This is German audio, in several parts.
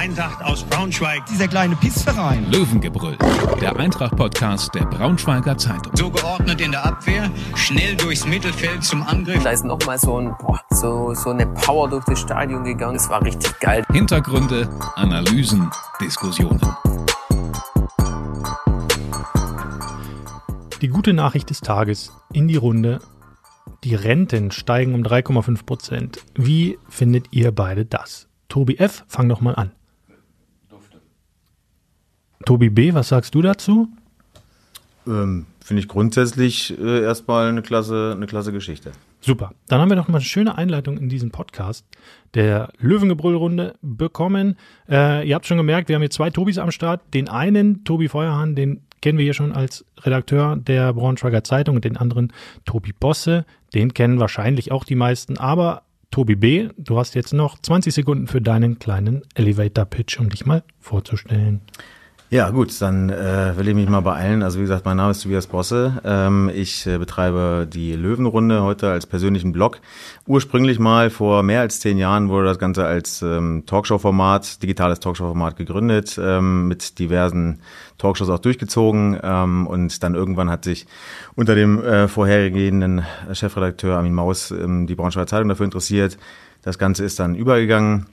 Eintracht aus Braunschweig. Dieser kleine Pissverein. Löwengebrüll, der Eintracht-Podcast der Braunschweiger Zeitung. So geordnet in der Abwehr, schnell durchs Mittelfeld zum Angriff. Da ist nochmal so, ein, boah, so, so eine Power durch das Stadion gegangen. Das war richtig geil. Hintergründe, Analysen, Diskussionen. Die gute Nachricht des Tages in die Runde. Die Renten steigen um 3,5 Prozent. Wie findet ihr beide das? Tobi F., fang doch mal an. Tobi B., was sagst du dazu? Ähm, Finde ich grundsätzlich äh, erstmal eine klasse, eine klasse Geschichte. Super. Dann haben wir doch mal eine schöne Einleitung in diesen Podcast der Löwengebrüllrunde bekommen. Äh, ihr habt schon gemerkt, wir haben hier zwei Tobis am Start. Den einen, Tobi Feuerhahn, den kennen wir hier schon als Redakteur der Braunschweiger Zeitung und den anderen Tobi Bosse. Den kennen wahrscheinlich auch die meisten. Aber Tobi B., du hast jetzt noch 20 Sekunden für deinen kleinen Elevator-Pitch, um dich mal vorzustellen. Ja, gut, dann äh, will ich mich mal beeilen. Also wie gesagt, mein Name ist Tobias Bosse. Ähm, ich äh, betreibe die Löwenrunde heute als persönlichen Blog. Ursprünglich mal vor mehr als zehn Jahren wurde das Ganze als ähm, Talkshow-Format, digitales Talkshow-Format gegründet, ähm, mit diversen Talkshows auch durchgezogen. Ähm, und dann irgendwann hat sich unter dem äh, vorhergehenden Chefredakteur Armin Maus ähm, die Braunschweiger Zeitung dafür interessiert. Das Ganze ist dann übergegangen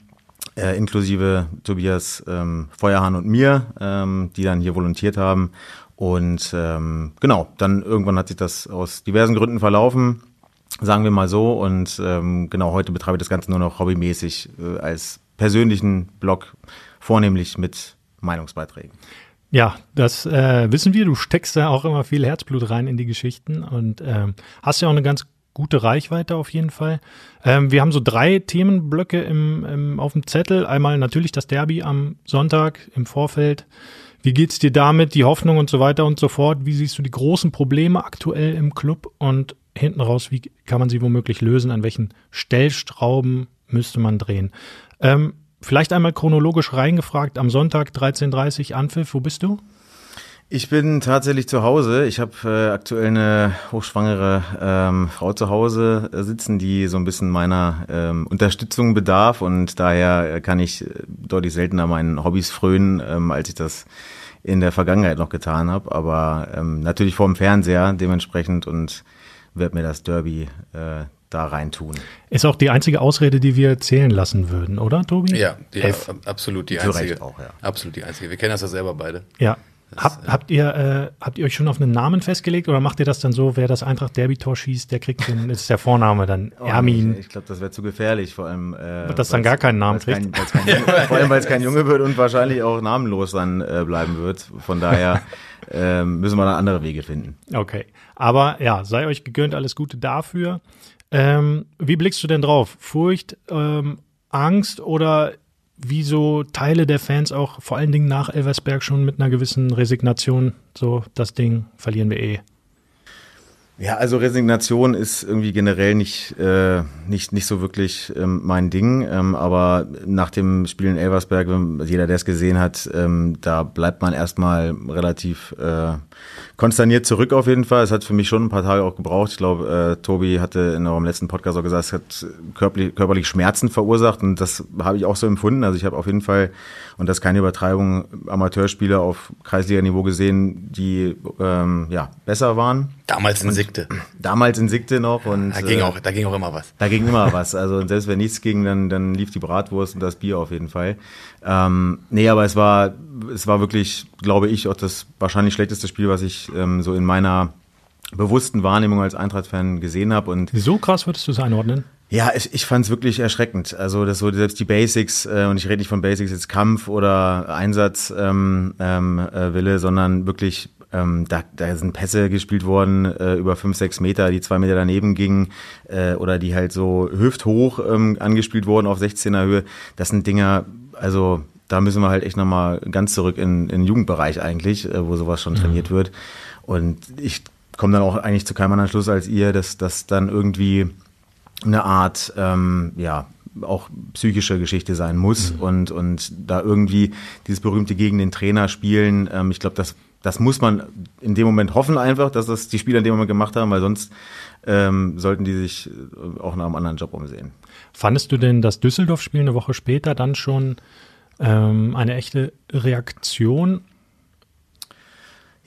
äh, inklusive Tobias ähm, Feuerhahn und mir, ähm, die dann hier volontiert haben. Und ähm, genau, dann irgendwann hat sich das aus diversen Gründen verlaufen, sagen wir mal so. Und ähm, genau, heute betreibe ich das Ganze nur noch hobbymäßig äh, als persönlichen Blog, vornehmlich mit Meinungsbeiträgen. Ja, das äh, wissen wir. Du steckst da auch immer viel Herzblut rein in die Geschichten und ähm, hast ja auch eine ganz gute Reichweite auf jeden Fall. Ähm, wir haben so drei Themenblöcke im, im, auf dem Zettel. Einmal natürlich das Derby am Sonntag im Vorfeld. Wie geht's dir damit, die Hoffnung und so weiter und so fort? Wie siehst du die großen Probleme aktuell im Club und hinten raus, wie kann man sie womöglich lösen? An welchen Stellstrauben müsste man drehen? Ähm, vielleicht einmal chronologisch reingefragt, am Sonntag 13.30 Anpfiff, wo bist du? Ich bin tatsächlich zu Hause. Ich habe äh, aktuell eine hochschwangere ähm, Frau zu Hause äh, sitzen, die so ein bisschen meiner ähm, Unterstützung bedarf und daher äh, kann ich äh, deutlich seltener meinen Hobbys frönen, ähm, als ich das in der Vergangenheit noch getan habe. Aber ähm, natürlich vor dem Fernseher dementsprechend und werde mir das Derby äh, da reintun. Ist auch die einzige Ausrede, die wir zählen lassen würden, oder, Tobi? Ja, die, absolut die einzige. Auch, ja. Absolut die einzige. Wir kennen das ja selber beide. Ja, hab, habt, ihr, äh, habt ihr euch schon auf einen Namen festgelegt oder macht ihr das dann so, wer das Eintracht Derby-Tor schießt, der kriegt den, ist der Vorname dann oh, Ermin? Ich, ich glaube, das wäre zu gefährlich, vor allem. Äh, das dann gar keinen Namen kriegt. Kein, kein Junge, vor allem, weil es kein Junge wird und wahrscheinlich auch namenlos dann äh, bleiben wird. Von daher äh, müssen wir dann andere Wege finden. Okay. Aber ja, sei euch gegönnt, alles Gute dafür. Ähm, wie blickst du denn drauf? Furcht, ähm, Angst oder wie so Teile der Fans auch vor allen Dingen nach Elversberg schon mit einer gewissen Resignation, so das Ding verlieren wir eh. Ja, also Resignation ist irgendwie generell nicht, äh, nicht, nicht so wirklich ähm, mein Ding. Ähm, aber nach dem Spiel in Elversberg, jeder, der es gesehen hat, ähm, da bleibt man erstmal relativ äh, konsterniert zurück auf jeden Fall. Es hat für mich schon ein paar Tage auch gebraucht. Ich glaube, äh, Tobi hatte in eurem letzten Podcast auch gesagt, es hat körperlich, körperlich Schmerzen verursacht und das habe ich auch so empfunden. Also ich habe auf jeden Fall, und das ist keine Übertreibung, Amateurspieler auf Kreisliga-Niveau gesehen, die ähm, ja besser waren. Damals in Sikte. Damals in Sikte noch und da ging auch, da ging auch immer was. Da ging immer was. Also selbst wenn nichts ging, dann dann lief die Bratwurst und das Bier auf jeden Fall. Ähm, nee, aber es war es war wirklich, glaube ich, auch das wahrscheinlich schlechteste Spiel, was ich ähm, so in meiner bewussten Wahrnehmung als Eintracht-Fan gesehen habe. Und so krass würdest du es einordnen? Ja, ich, ich fand es wirklich erschreckend. Also das so selbst die Basics, äh, und ich rede nicht von Basics jetzt Kampf oder Einsatzwille, ähm, ähm, äh, Wille, sondern wirklich ähm, da, da sind Pässe gespielt worden äh, über fünf, sechs Meter, die zwei Meter daneben gingen äh, oder die halt so hüfthoch ähm, angespielt wurden auf 16er Höhe. Das sind Dinger, also da müssen wir halt echt nochmal ganz zurück in, in den Jugendbereich eigentlich, äh, wo sowas schon mhm. trainiert wird. Und ich komme dann auch eigentlich zu keinem anderen Schluss als ihr, dass das dann irgendwie eine Art, ähm, ja, auch psychische Geschichte sein muss mhm. und, und da irgendwie dieses berühmte gegen den Trainer spielen. Ähm, ich glaube, das, das muss man in dem Moment hoffen einfach, dass das die Spieler in dem Moment gemacht haben, weil sonst ähm, sollten die sich auch nach einem anderen Job umsehen. Fandest du denn das Düsseldorf-Spiel eine Woche später dann schon ähm, eine echte Reaktion?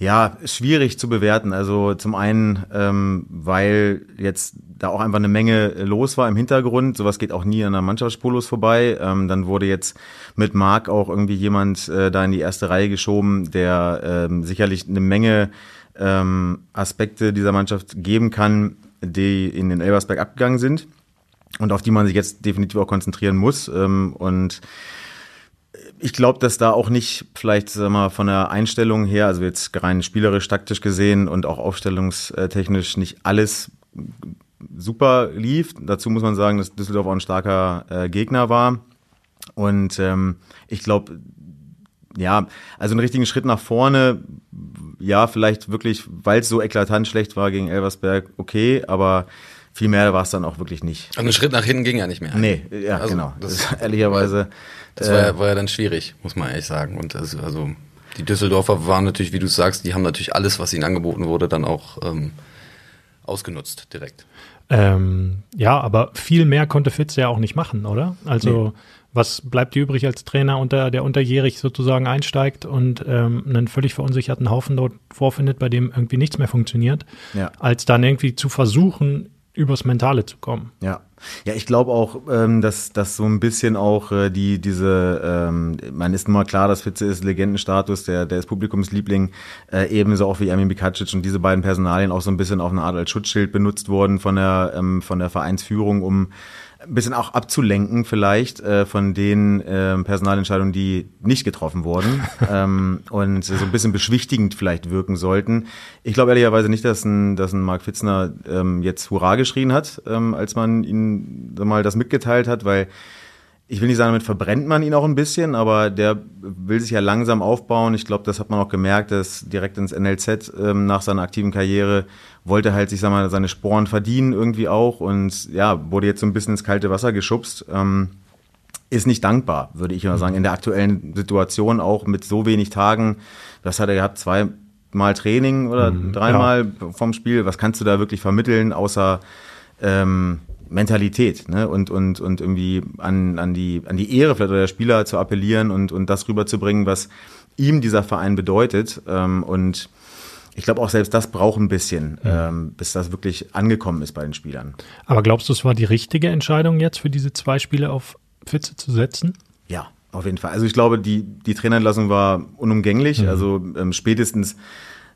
Ja, schwierig zu bewerten. Also zum einen, ähm, weil jetzt da auch einfach eine Menge los war im Hintergrund. Sowas geht auch nie an der Mannschaftspolos vorbei. Ähm, dann wurde jetzt mit Marc auch irgendwie jemand äh, da in die erste Reihe geschoben, der ähm, sicherlich eine Menge ähm, Aspekte dieser Mannschaft geben kann, die in den Elversberg abgegangen sind und auf die man sich jetzt definitiv auch konzentrieren muss. Ähm, und ich glaube, dass da auch nicht vielleicht sag mal, von der Einstellung her, also jetzt rein spielerisch, taktisch gesehen und auch aufstellungstechnisch nicht alles super lief. Dazu muss man sagen, dass Düsseldorf auch ein starker äh, Gegner war. Und ähm, ich glaube, ja, also einen richtigen Schritt nach vorne, ja, vielleicht wirklich, weil es so eklatant schlecht war gegen Elversberg, okay, aber viel mehr war es dann auch wirklich nicht. Und einen Schritt nach hinten ging ja nicht mehr. Nee, ja, also, genau. Das, das ehrlicherweise. Das war, ja, war ja dann schwierig, muss man ehrlich sagen. Und das, also die Düsseldorfer waren natürlich, wie du sagst, die haben natürlich alles, was ihnen angeboten wurde, dann auch ähm, ausgenutzt direkt. Ähm, ja, aber viel mehr konnte Fitz ja auch nicht machen, oder? Also nee. was bleibt dir übrig als Trainer, unter, der unterjährig sozusagen einsteigt und ähm, einen völlig verunsicherten Haufen dort vorfindet, bei dem irgendwie nichts mehr funktioniert, ja. als dann irgendwie zu versuchen, übers Mentale zu kommen. Ja. Ja, ich glaube auch, ähm, dass, dass so ein bisschen auch äh, die, diese, ähm, man ist nun mal klar, dass Fitze ist Legendenstatus, der, der ist Publikumsliebling, äh, ebenso auch wie Ermin Bikacic und diese beiden Personalien auch so ein bisschen auf eine Art als Schutzschild benutzt worden von der, ähm, von der Vereinsführung, um ein bisschen auch abzulenken vielleicht äh, von den äh, Personalentscheidungen, die nicht getroffen wurden ähm, und so ein bisschen beschwichtigend vielleicht wirken sollten. Ich glaube ehrlicherweise nicht, dass ein, dass ein Mark Fitzner ähm, jetzt Hurra geschrien hat, ähm, als man ihn mal das mitgeteilt hat, weil ich will nicht sagen, damit verbrennt man ihn auch ein bisschen, aber der will sich ja langsam aufbauen. Ich glaube, das hat man auch gemerkt, dass direkt ins NLZ ähm, nach seiner aktiven Karriere wollte halt sich sag mal, seine Sporen verdienen irgendwie auch und ja, wurde jetzt so ein bisschen ins kalte Wasser geschubst. Ähm, ist nicht dankbar, würde ich mal sagen, in der aktuellen Situation auch mit so wenig Tagen. Was hat er gehabt? Zweimal Training oder mhm, dreimal ja. vom Spiel? Was kannst du da wirklich vermitteln, außer ähm, Mentalität ne? und, und, und irgendwie an, an, die, an die Ehre vielleicht der Spieler zu appellieren und, und das rüberzubringen, was ihm dieser Verein bedeutet. Ähm, und ich glaube auch selbst das braucht ein bisschen, ja. ähm, bis das wirklich angekommen ist bei den Spielern. Aber glaubst du, es war die richtige Entscheidung jetzt für diese zwei Spiele auf Fitze zu setzen? Ja, auf jeden Fall. Also ich glaube, die, die Trainerentlassung war unumgänglich. Mhm. Also ähm, spätestens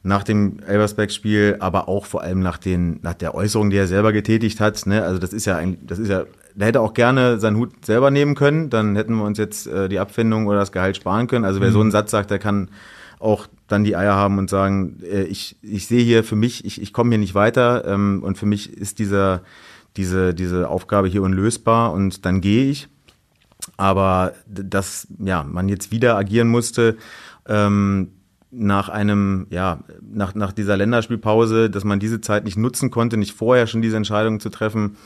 nach dem Elversberg-Spiel, aber auch vor allem nach, den, nach der Äußerung, die er selber getätigt hat. Ne? Also das ist ja ein, das ist ja, der hätte auch gerne seinen Hut selber nehmen können, dann hätten wir uns jetzt äh, die Abfindung oder das Gehalt sparen können. Also wer mhm. so einen Satz sagt, der kann auch dann die Eier haben und sagen, äh, ich, ich sehe hier für mich, ich, ich komme hier nicht weiter ähm, und für mich ist dieser, diese, diese Aufgabe hier unlösbar und dann gehe ich. Aber dass ja, man jetzt wieder agieren musste, ähm, nach einem, ja, nach, nach dieser Länderspielpause, dass man diese Zeit nicht nutzen konnte, nicht vorher schon diese Entscheidung zu treffen,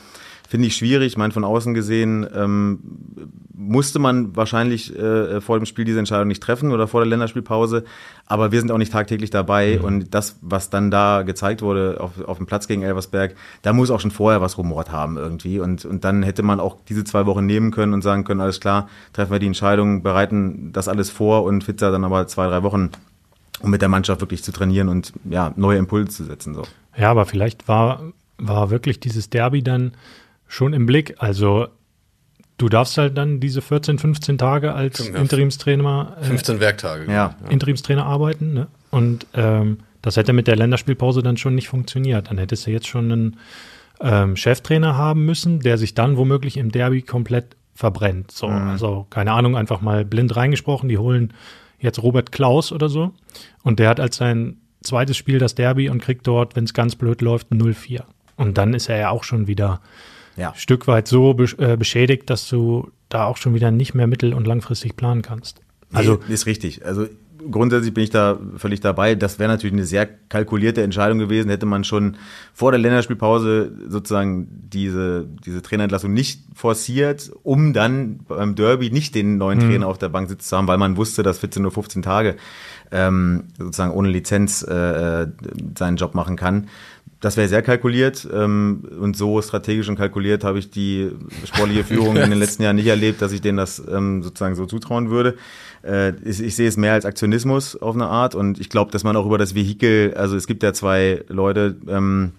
finde ich schwierig. Ich meine, von außen gesehen ähm, musste man wahrscheinlich äh, vor dem Spiel diese Entscheidung nicht treffen oder vor der Länderspielpause, aber wir sind auch nicht tagtäglich dabei mhm. und das, was dann da gezeigt wurde auf, auf dem Platz gegen Elversberg, da muss auch schon vorher was rumort haben irgendwie und, und dann hätte man auch diese zwei Wochen nehmen können und sagen können, alles klar, treffen wir die Entscheidung, bereiten das alles vor und Fitzer dann aber zwei, drei Wochen um mit der Mannschaft wirklich zu trainieren und ja, neue Impulse zu setzen. So. Ja, aber vielleicht war, war wirklich dieses Derby dann schon im Blick. Also du darfst halt dann diese 14, 15 Tage als Interimstrainer. Äh, 15 Werktage. Ja. ja. Interimstrainer arbeiten. Ne? Und ähm, das hätte mit der Länderspielpause dann schon nicht funktioniert. Dann hättest du jetzt schon einen ähm, Cheftrainer haben müssen, der sich dann womöglich im Derby komplett verbrennt. So, mhm. also keine Ahnung, einfach mal blind reingesprochen, die holen jetzt Robert Klaus oder so. Und der hat als sein zweites Spiel das Derby und kriegt dort, wenn es ganz blöd läuft, 0-4. Und dann ist er ja auch schon wieder ja. ein Stück weit so äh, beschädigt, dass du da auch schon wieder nicht mehr mittel- und langfristig planen kannst. Also nee, ist richtig. Also grundsätzlich bin ich da völlig dabei. Das wäre natürlich eine sehr kalkulierte Entscheidung gewesen, hätte man schon vor der Länderspielpause sozusagen diese, diese Trainerentlassung nicht forciert, um dann beim Derby nicht den neuen mhm. Trainer auf der Bank sitzen zu haben, weil man wusste, dass 14 nur 15 Tage ähm, sozusagen ohne Lizenz äh, seinen Job machen kann. Das wäre sehr kalkuliert ähm, und so strategisch und kalkuliert habe ich die sportliche Führung in den letzten Jahren nicht erlebt, dass ich denen das ähm, sozusagen so zutrauen würde. Äh, ich, ich sehe es mehr als Aktionismus auf eine Art und ich glaube, dass man auch über das Vehikel, also es gibt ja zwei Leute ähm,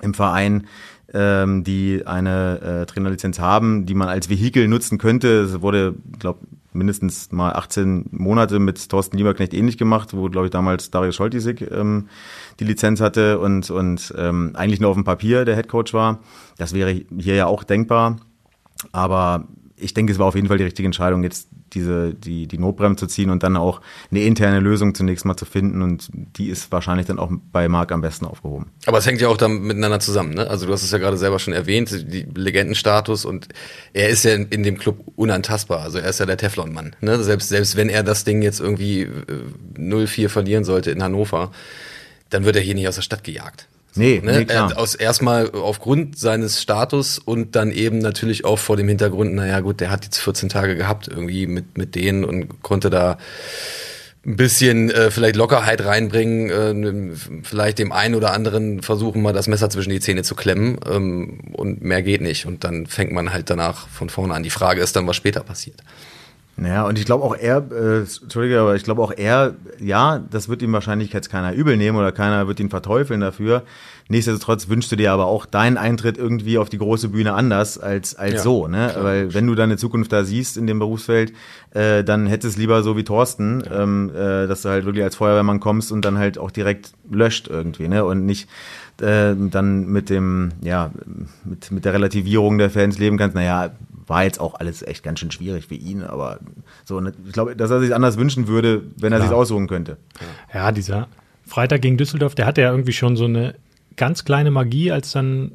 im Verein, ähm, die eine äh, Trainerlizenz haben, die man als Vehikel nutzen könnte. Es wurde, glaube mindestens mal 18 Monate mit Thorsten Lieberknecht ähnlich gemacht, wo, glaube ich, damals Darius Scholtisik ähm, die Lizenz hatte und, und ähm, eigentlich nur auf dem Papier der Headcoach war. Das wäre hier ja auch denkbar. Aber ich denke, es war auf jeden Fall die richtige Entscheidung, jetzt diese, die, die Notbremse zu ziehen und dann auch eine interne Lösung zunächst mal zu finden. Und die ist wahrscheinlich dann auch bei Marc am besten aufgehoben. Aber es hängt ja auch dann miteinander zusammen, ne? Also du hast es ja gerade selber schon erwähnt, die Legendenstatus und er ist ja in, in dem Club unantastbar. Also er ist ja der Teflon-Mann. Ne? Selbst, selbst wenn er das Ding jetzt irgendwie äh, 0-4 verlieren sollte in Hannover, dann wird er hier nicht aus der Stadt gejagt. Nee, ne? nee klar. Aus erstmal aufgrund seines Status und dann eben natürlich auch vor dem Hintergrund, naja gut, der hat jetzt 14 Tage gehabt irgendwie mit, mit denen und konnte da ein bisschen äh, vielleicht Lockerheit reinbringen, äh, vielleicht dem einen oder anderen versuchen mal das Messer zwischen die Zähne zu klemmen ähm, und mehr geht nicht und dann fängt man halt danach von vorne an. Die Frage ist dann, was später passiert. Naja, und ich glaube auch er, äh, Entschuldige, aber ich glaube auch er, ja, das wird ihm wahrscheinlich jetzt keiner übel nehmen oder keiner wird ihn verteufeln dafür. Nichtsdestotrotz wünschst du dir aber auch deinen Eintritt irgendwie auf die große Bühne anders als, als Ja, so, ne? klar. Weil wenn du deine Zukunft da siehst in dem Berufsfeld, äh, dann hättest es lieber so wie Thorsten, ähm, äh, dass du halt wirklich als Feuerwehrmann kommst und dann halt auch direkt löscht irgendwie, ne? Und nicht äh, dann mit dem, ja, mit, mit der Relativierung der Fans leben kannst, naja, war jetzt auch alles echt ganz schön schwierig für ihn, aber so, ne, ich glaube, dass er sich anders wünschen würde, wenn er Klar. sich aussuchen könnte. Ja, dieser Freitag gegen Düsseldorf, der hatte ja irgendwie schon so eine ganz kleine Magie, als dann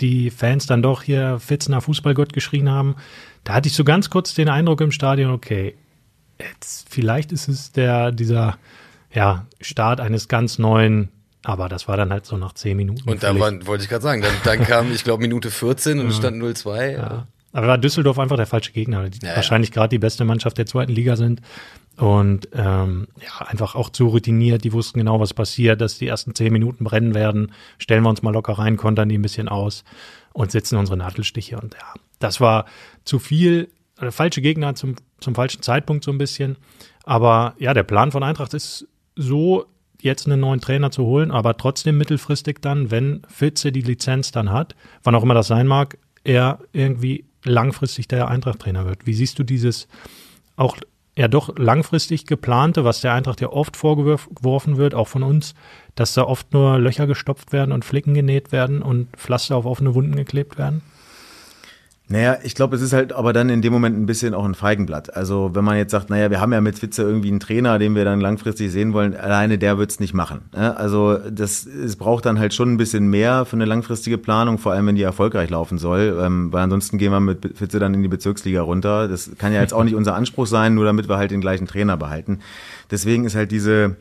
die Fans dann doch hier Fitzner Fußballgott geschrien haben. Da hatte ich so ganz kurz den Eindruck im Stadion, okay, jetzt vielleicht ist es der, dieser, ja, Start eines ganz neuen, aber das war dann halt so nach zehn Minuten. Und da war, wollte ich gerade sagen, dann, dann kam, ich glaube, Minute 14 und es stand 0-2. Ja. Aber war Düsseldorf einfach der falsche Gegner, die Ja, ja. wahrscheinlich gerade die beste Mannschaft der zweiten Liga sind. Und ähm, ja, einfach auch zu routiniert, die wussten genau, was passiert, dass die ersten zehn Minuten brennen werden. Stellen wir uns mal locker rein, kontern die ein bisschen aus und setzen unsere Nadelstiche. Und ja, das war zu viel, äh, falsche Gegner zum, zum falschen Zeitpunkt so ein bisschen. Aber ja, der Plan von Eintracht ist so, jetzt einen neuen Trainer zu holen, aber trotzdem mittelfristig dann, wenn Fitze die Lizenz dann hat, wann auch immer das sein mag, er irgendwie langfristig der Eintracht-Trainer wird. Wie siehst du dieses auch ja doch langfristig geplante, was der Eintracht ja oft vorgeworfen wird, auch von uns, dass da oft nur Löcher gestopft werden und Flicken genäht werden und Pflaster auf offene Wunden geklebt werden? Naja, ich glaube, es ist halt aber dann in dem Moment ein bisschen auch ein Feigenblatt. Also wenn man jetzt sagt, naja, wir haben ja mit Witze irgendwie einen Trainer, den wir dann langfristig sehen wollen, alleine der wird's nicht machen. ne? Also das, es braucht dann halt schon ein bisschen mehr für eine langfristige Planung, vor allem wenn die erfolgreich laufen soll, ähm, weil ansonsten gehen wir mit Witze dann in die Bezirksliga runter. Das kann ja jetzt auch nicht unser Anspruch sein, nur damit wir halt den gleichen Trainer behalten. Deswegen ist halt diese,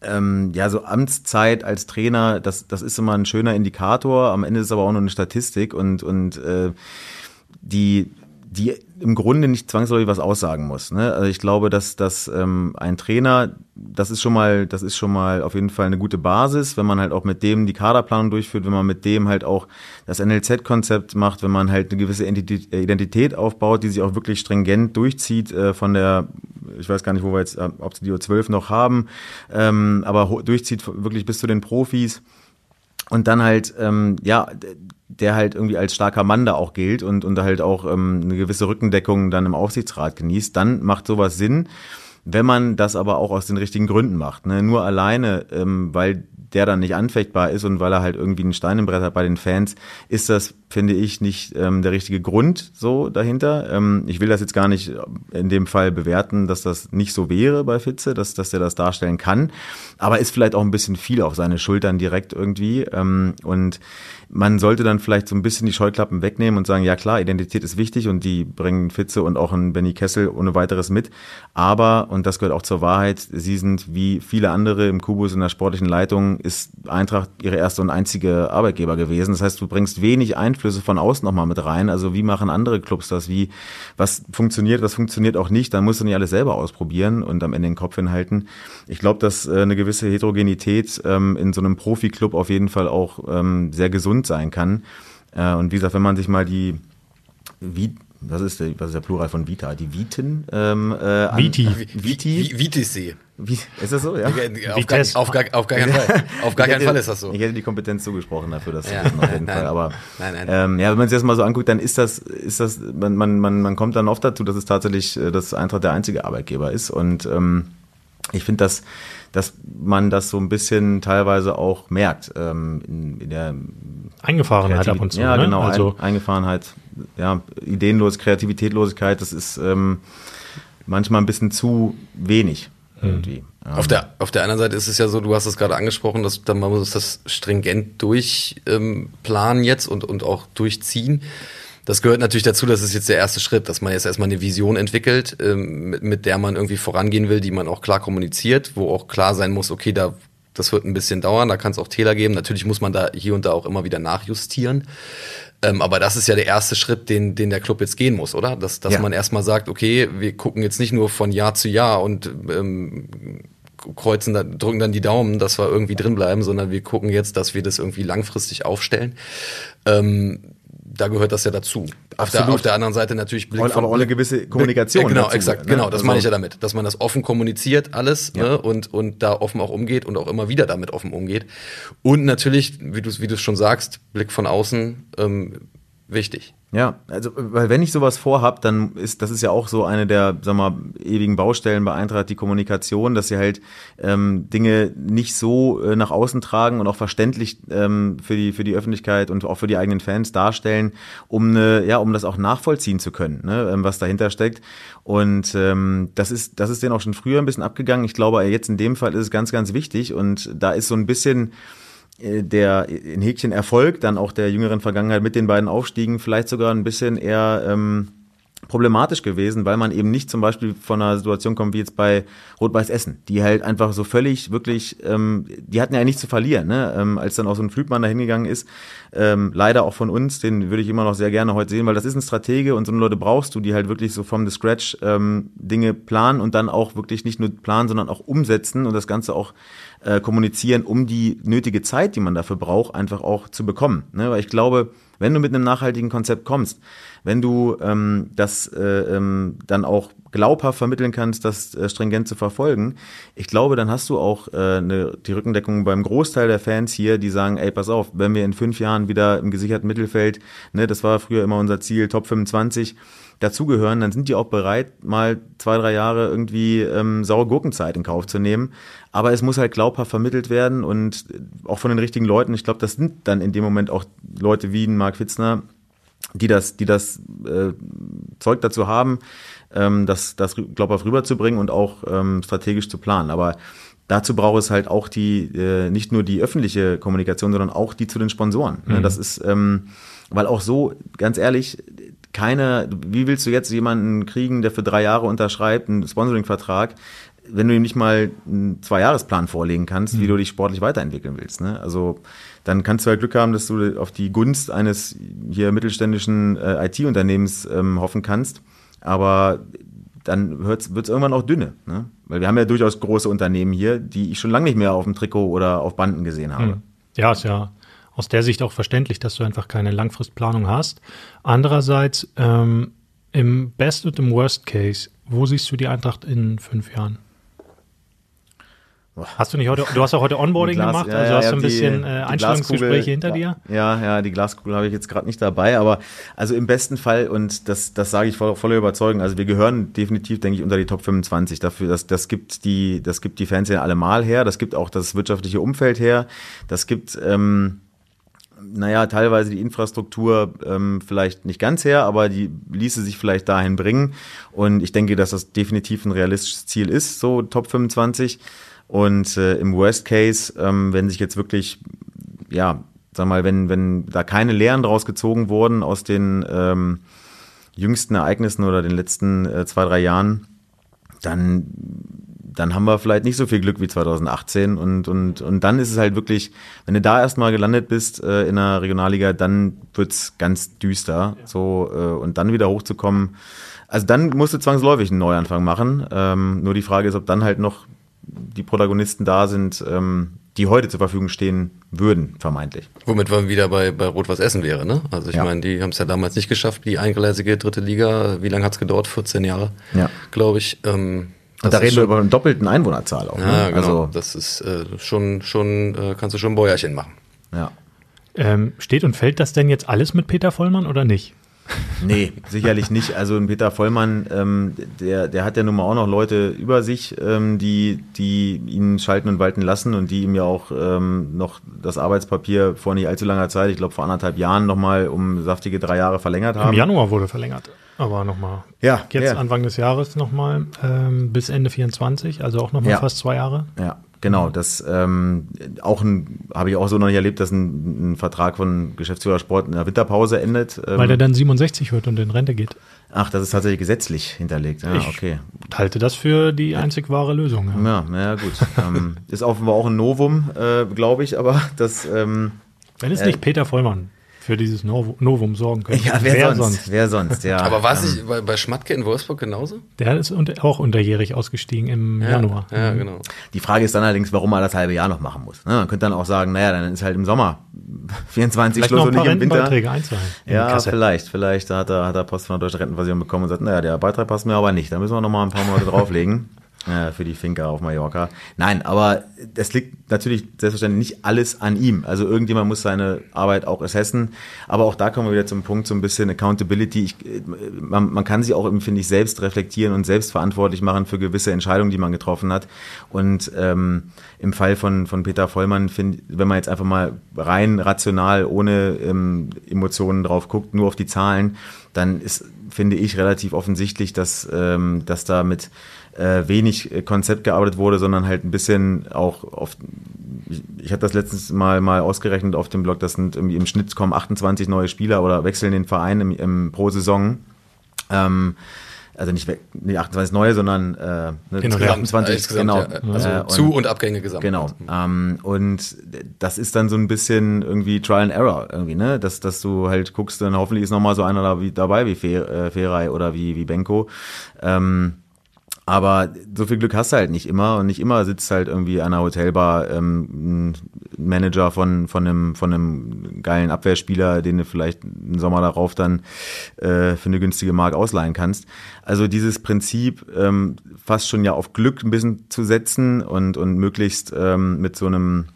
ähm, ja, so Amtszeit als Trainer, das, das ist immer ein schöner Indikator. Am Ende ist es aber auch nur eine Statistik und, und äh, die, die im Grunde nicht zwangsläufig was aussagen muss. Ne? Also ich glaube, dass, dass ähm, ein Trainer, das ist schon mal, das ist schon mal auf jeden Fall eine gute Basis, wenn man halt auch mit dem die Kaderplanung durchführt, wenn man mit dem halt auch das NLZ-Konzept macht, wenn man halt eine gewisse Identität, äh, Identität aufbaut, die sich auch wirklich stringent durchzieht äh, von der, ich weiß gar nicht, wo wir jetzt, äh, ob sie die U12 noch haben, ähm, aber durchzieht wirklich bis zu den Profis und dann halt, ähm, ja, der halt irgendwie als starker Mann da auch gilt und, und halt auch ähm, eine gewisse Rückendeckung dann im Aufsichtsrat genießt, dann macht sowas Sinn. Wenn man das aber auch aus den richtigen Gründen macht, ne? nur alleine, ähm, weil der dann nicht anfechtbar ist und weil er halt irgendwie einen Stein im Brett hat bei den Fans, ist das, finde ich, nicht ähm, der richtige Grund so dahinter. Ähm, ich will das jetzt gar nicht in dem Fall bewerten, dass das nicht so wäre bei Fitze, dass, dass der das darstellen kann, aber ist vielleicht auch ein bisschen viel auf seine Schultern direkt irgendwie ähm, und man sollte dann vielleicht so ein bisschen die Scheuklappen wegnehmen und sagen, ja klar, Identität ist wichtig und die bringen Fitze und auch einen Benny Kessel ohne weiteres mit. Aber, und das gehört auch zur Wahrheit, sie sind wie viele andere im Kubus in der sportlichen Leitung ist Eintracht ihre erste und einzige Arbeitgeber gewesen. Das heißt, du bringst wenig Einflüsse von außen nochmal mit rein. Also wie machen andere Clubs das? Wie, was funktioniert, was funktioniert auch nicht? Dann musst du nicht alles selber ausprobieren und am Ende den Kopf hinhalten. Ich glaube, dass äh, eine gewisse Heterogenität ähm, in so einem Profi-Club auf jeden Fall auch ähm, sehr gesund sein kann. Äh, und wie gesagt, wenn man sich mal die wie was ist der, was ist der Plural von Vita? Die Viten? Ähm, äh, an- Viti. Viti? Vitisee. Wie, ist das so? Ja. Auf gar, auf, gar, auf gar keinen Fall. Auf gar keinen hätte- Fall ist das so. Ich hätte die Kompetenz zugesprochen dafür, das Ja, auf jeden nein, Fall. Aber nein, nein. Ähm, ja, wenn man sich das mal so anguckt, dann ist das, ist das, man, man, man, man kommt dann oft dazu, dass es tatsächlich, äh, dass Eintracht der einzige Arbeitgeber ist. Und ähm, ich finde, dass, dass man das so ein bisschen teilweise auch merkt ähm, in, in der Eingefahrenheit ab und zu. ja, ne? genau, Also, Ein, Eingefahrenheit, ja, Ideenlos, Kreativitätlosigkeit, das ist ähm, manchmal ein bisschen zu wenig irgendwie. Ja. Auf der, auf der anderen Seite ist es ja so, du hast es gerade angesprochen, dass da man muss das stringent durchplanen ähm, jetzt und, und auch durchziehen. Das gehört natürlich dazu, das ist jetzt der erste Schritt, dass man jetzt erstmal eine Vision entwickelt, ähm, mit, mit der man irgendwie vorangehen will, die man auch klar kommuniziert, wo auch klar sein muss, okay, da das wird ein bisschen dauern, da kann es auch Täler geben. Natürlich muss man da hier und da auch immer wieder nachjustieren. Ähm, aber das ist ja der erste Schritt, den, den der Club jetzt gehen muss, oder? Dass, dass Ja. man erstmal sagt, okay, wir gucken jetzt nicht nur von Jahr zu Jahr und ähm, kreuzen, da, drücken dann die Daumen, dass wir irgendwie drin bleiben, sondern wir gucken jetzt, dass wir das irgendwie langfristig aufstellen. Ähm, da gehört das ja dazu. Auf der, auf der anderen Seite natürlich Blick Und aber auch eine gewisse Kommunikation Ja, genau, dazu, exakt. ne? Genau, das Also- meine ich ja damit, dass man das offen kommuniziert alles Ja. ne, und und da offen auch umgeht und auch immer wieder damit offen umgeht. Und natürlich, wie du wie du es schon sagst, Blick von außen ähm, wichtig. Ja, also weil wenn ich sowas vorhab, dann ist das ist ja auch so eine der, sag mal, ewigen Baustellen bei Eintracht die Kommunikation, dass sie halt ähm, Dinge nicht so äh, nach außen tragen und auch verständlich ähm, für die für die Öffentlichkeit und auch für die eigenen Fans darstellen, um eine, ja, um das auch nachvollziehen zu können, ne, ähm, was dahinter steckt. Und ähm, das ist das ist denen auch schon früher ein bisschen abgegangen. Ich glaube, jetzt in dem Fall ist es ganz ganz wichtig und da ist so ein bisschen der in Häkchen Erfolg, dann auch der jüngeren Vergangenheit mit den beiden Aufstiegen vielleicht sogar ein bisschen eher ähm, problematisch gewesen, weil man eben nicht zum Beispiel von einer Situation kommt wie jetzt bei Rot-Weiß Essen, die halt einfach so völlig wirklich, ähm, die hatten ja nichts zu verlieren, ne? ähm, als dann auch so ein Flügmann da hingegangen ist, ähm, leider auch von uns, den würde ich immer noch sehr gerne heute sehen, weil das ist ein Stratege und so eine Leute brauchst du, die halt wirklich so from the scratch ähm, Dinge planen und dann auch wirklich nicht nur planen, sondern auch umsetzen und das Ganze auch äh, kommunizieren, um die nötige Zeit, die man dafür braucht, einfach auch zu bekommen. Ne? Weil ich glaube, wenn du mit einem nachhaltigen Konzept kommst, wenn du ähm, das äh, ähm, dann auch glaubhaft vermitteln kannst, das äh, stringent zu verfolgen, ich glaube, dann hast du auch äh, eine, die Rückendeckung beim Großteil der Fans hier, die sagen, ey, pass auf, wenn wir in fünf Jahren wieder im gesicherten Mittelfeld, ne, das war früher immer unser Ziel, Top 25, dazugehören, dann sind die auch bereit, mal zwei, drei Jahre irgendwie ähm, saure Gurkenzeit in Kauf zu nehmen. Aber es muss halt glaubhaft vermittelt werden und auch von den richtigen Leuten. Ich glaube, das sind dann in dem Moment auch Leute wie ein Marc Fitzner, die das, die das äh, Zeug dazu haben, ähm, das, das glaubhaft rüberzubringen und auch ähm, strategisch zu planen. Aber dazu braucht es halt auch die, äh, nicht nur die öffentliche Kommunikation, sondern auch die zu den Sponsoren. Ne? Das ist, ähm, weil auch so, ganz ehrlich, keine, wie willst du jetzt jemanden kriegen, der für drei Jahre unterschreibt, einen Sponsoring-Vertrag, wenn du ihm nicht mal einen Zwei-Jahres-Plan vorlegen kannst, wie du dich sportlich weiterentwickeln willst. Ne? Also dann kannst du halt Glück haben, dass du auf die Gunst eines hier mittelständischen äh, IT-Unternehmens ähm, hoffen kannst. Aber dann wird es irgendwann auch dünne. Ne? Weil wir haben ja durchaus große Unternehmen hier, die ich schon lange nicht mehr auf dem Trikot oder auf Banden gesehen habe. Ja, ist ja aus der Sicht auch verständlich, dass du einfach keine Langfristplanung hast. Andererseits, ähm, im Best und im Worst Case, wo siehst du die Eintracht in fünf Jahren? Hast du nicht heute, du hast auch heute Onboarding Glas- gemacht, ja, also ja, hast du ein die- bisschen äh, Einstellungsgespräche hinter dir? Ja, ja, die Glaskugel habe ich jetzt gerade nicht dabei, aber also im besten Fall, und das, das sage ich voll, voller Überzeugung, also wir gehören definitiv, denke ich, unter die Top 25. Dafür, das, das gibt die, das gibt die Fans ja allemal her, das gibt auch das wirtschaftliche Umfeld her, das gibt, ähm, naja, teilweise die Infrastruktur ähm, vielleicht nicht ganz her, aber die ließe sich vielleicht dahin bringen. Und ich denke, dass das definitiv ein realistisches Ziel ist, so Top 25. Und äh, im Worst Case, ähm, wenn sich jetzt wirklich, ja, sag mal, wenn, wenn da keine Lehren draus gezogen wurden aus den ähm, jüngsten Ereignissen oder den letzten äh, zwei, drei Jahren, dann dann haben wir vielleicht nicht so viel Glück wie 2018 und, und, und dann ist es halt wirklich, wenn du da erstmal gelandet bist äh, in der Regionalliga, dann wird's ganz düster, so, äh, und dann wieder hochzukommen, also dann musst du zwangsläufig einen Neuanfang machen, ähm, nur die Frage ist, ob dann halt noch die Protagonisten da sind, ähm, die heute zur Verfügung stehen würden, vermeintlich. Womit wir wieder bei, bei Rot-Was Essen wäre, ne? Also ich Ja. meine, die haben es ja damals nicht geschafft, die eingleisige dritte Liga. Wie lange hat's gedauert? 14 Jahre, Ja. glaube ich. Ähm, das da reden wir über eine doppelten Einwohnerzahl auch. Ja, ne? genau. Also, das ist äh, schon, schon, äh, kannst du schon ein Bäuerchen machen. ja. Ähm, steht und fällt das denn jetzt alles mit Peter Vollmann oder nicht? Nee, sicherlich nicht. Also ein Peter Vollmann, ähm, der, der hat ja nun mal auch noch Leute über sich, ähm, die, die ihn schalten und walten lassen und die ihm ja auch ähm, noch das Arbeitspapier vor nicht allzu langer Zeit, ich glaube vor anderthalb Jahren nochmal um saftige drei Jahre verlängert haben. Im Januar wurde verlängert. Aber nochmal. Ja, Jetzt ja. Anfang des Jahres nochmal ähm, bis Ende 24, also auch nochmal Ja. fast zwei Jahre. Ja, genau. Das ähm, auch ein habe ich auch so noch nicht erlebt, dass ein, ein Vertrag von Geschäftsführer Sport in der Winterpause endet. Ähm, Weil der dann 67 wird und in Rente geht. ach, das ist tatsächlich gesetzlich hinterlegt. Ja, Ich- okay. Halte das für die einzig wahre Lösung. Ja. Ja, ja gut. ähm, ist offenbar auch ein Novum, äh, glaube ich, aber das ähm, Wenn es nicht Peter Vollmann für dieses Novum sorgen könnte. ja, wer, sonst? Wer sonst? Ja. Aber war es ähm, bei, bei Schmatke in Wolfsburg genauso? Der ist unter, auch unterjährig ausgestiegen im Januar. Ja, Mhm. genau. Die Frage ist dann allerdings, warum er das halbe Jahr noch machen muss. Ne? Man könnte dann auch sagen, naja, dann ist halt im Sommer 24 Vielleicht Schluss noch und ein paar nicht im Winter. Ja, vielleicht, vielleicht hat er, hat er Post von der deutschen Rentenversicherung bekommen und sagt, naja, der Beitrag passt mir aber nicht. Da müssen wir noch mal ein paar Monate drauflegen. Für die Finca auf Mallorca. Nein, aber es liegt natürlich selbstverständlich nicht alles an ihm. Also irgendjemand muss seine Arbeit auch assessen. Aber auch da kommen wir wieder zum Punkt, so ein bisschen Accountability. Ich, man, man kann sich auch, finde ich, selbst reflektieren und selbst verantwortlich machen für gewisse Entscheidungen, die man getroffen hat. Und ähm, im Fall von, von Peter Vollmann, find, wenn man jetzt einfach mal rein rational, ohne ähm, Emotionen drauf guckt, nur auf die Zahlen, dann ist, finde ich, relativ offensichtlich, dass, ähm, dass da mit äh, wenig äh, Konzept gearbeitet wurde, sondern halt ein bisschen auch auf, ich, ich habe das letztens mal, mal ausgerechnet auf dem Blog, das sind irgendwie im Schnitt kommen 28 neue Spieler oder wechseln den Verein im, im, pro Saison. Ähm, also nicht, nicht 28 neue, sondern äh, ne, ja. 28, Insgesamt, genau. ja, also Äh, und- Zu- und Abgänge gesamt. Genau. Ähm, und das ist dann so ein bisschen irgendwie Trial and Error irgendwie, ne? Dass, dass du halt guckst, dann hoffentlich ist noch mal so einer da wie, dabei wie Fe- äh, Feray oder wie, wie Benko. Ähm, aber so viel Glück hast du halt nicht immer und nicht immer sitzt halt irgendwie an einer Hotelbar ähm, ein Manager von, von, einem, von einem geilen Abwehrspieler, den du vielleicht einen Sommer darauf dann äh, für eine günstige Mark ausleihen kannst. Also dieses Prinzip ähm, fast schon ja auf Glück ein bisschen zu setzen und, und möglichst ähm, mit so einem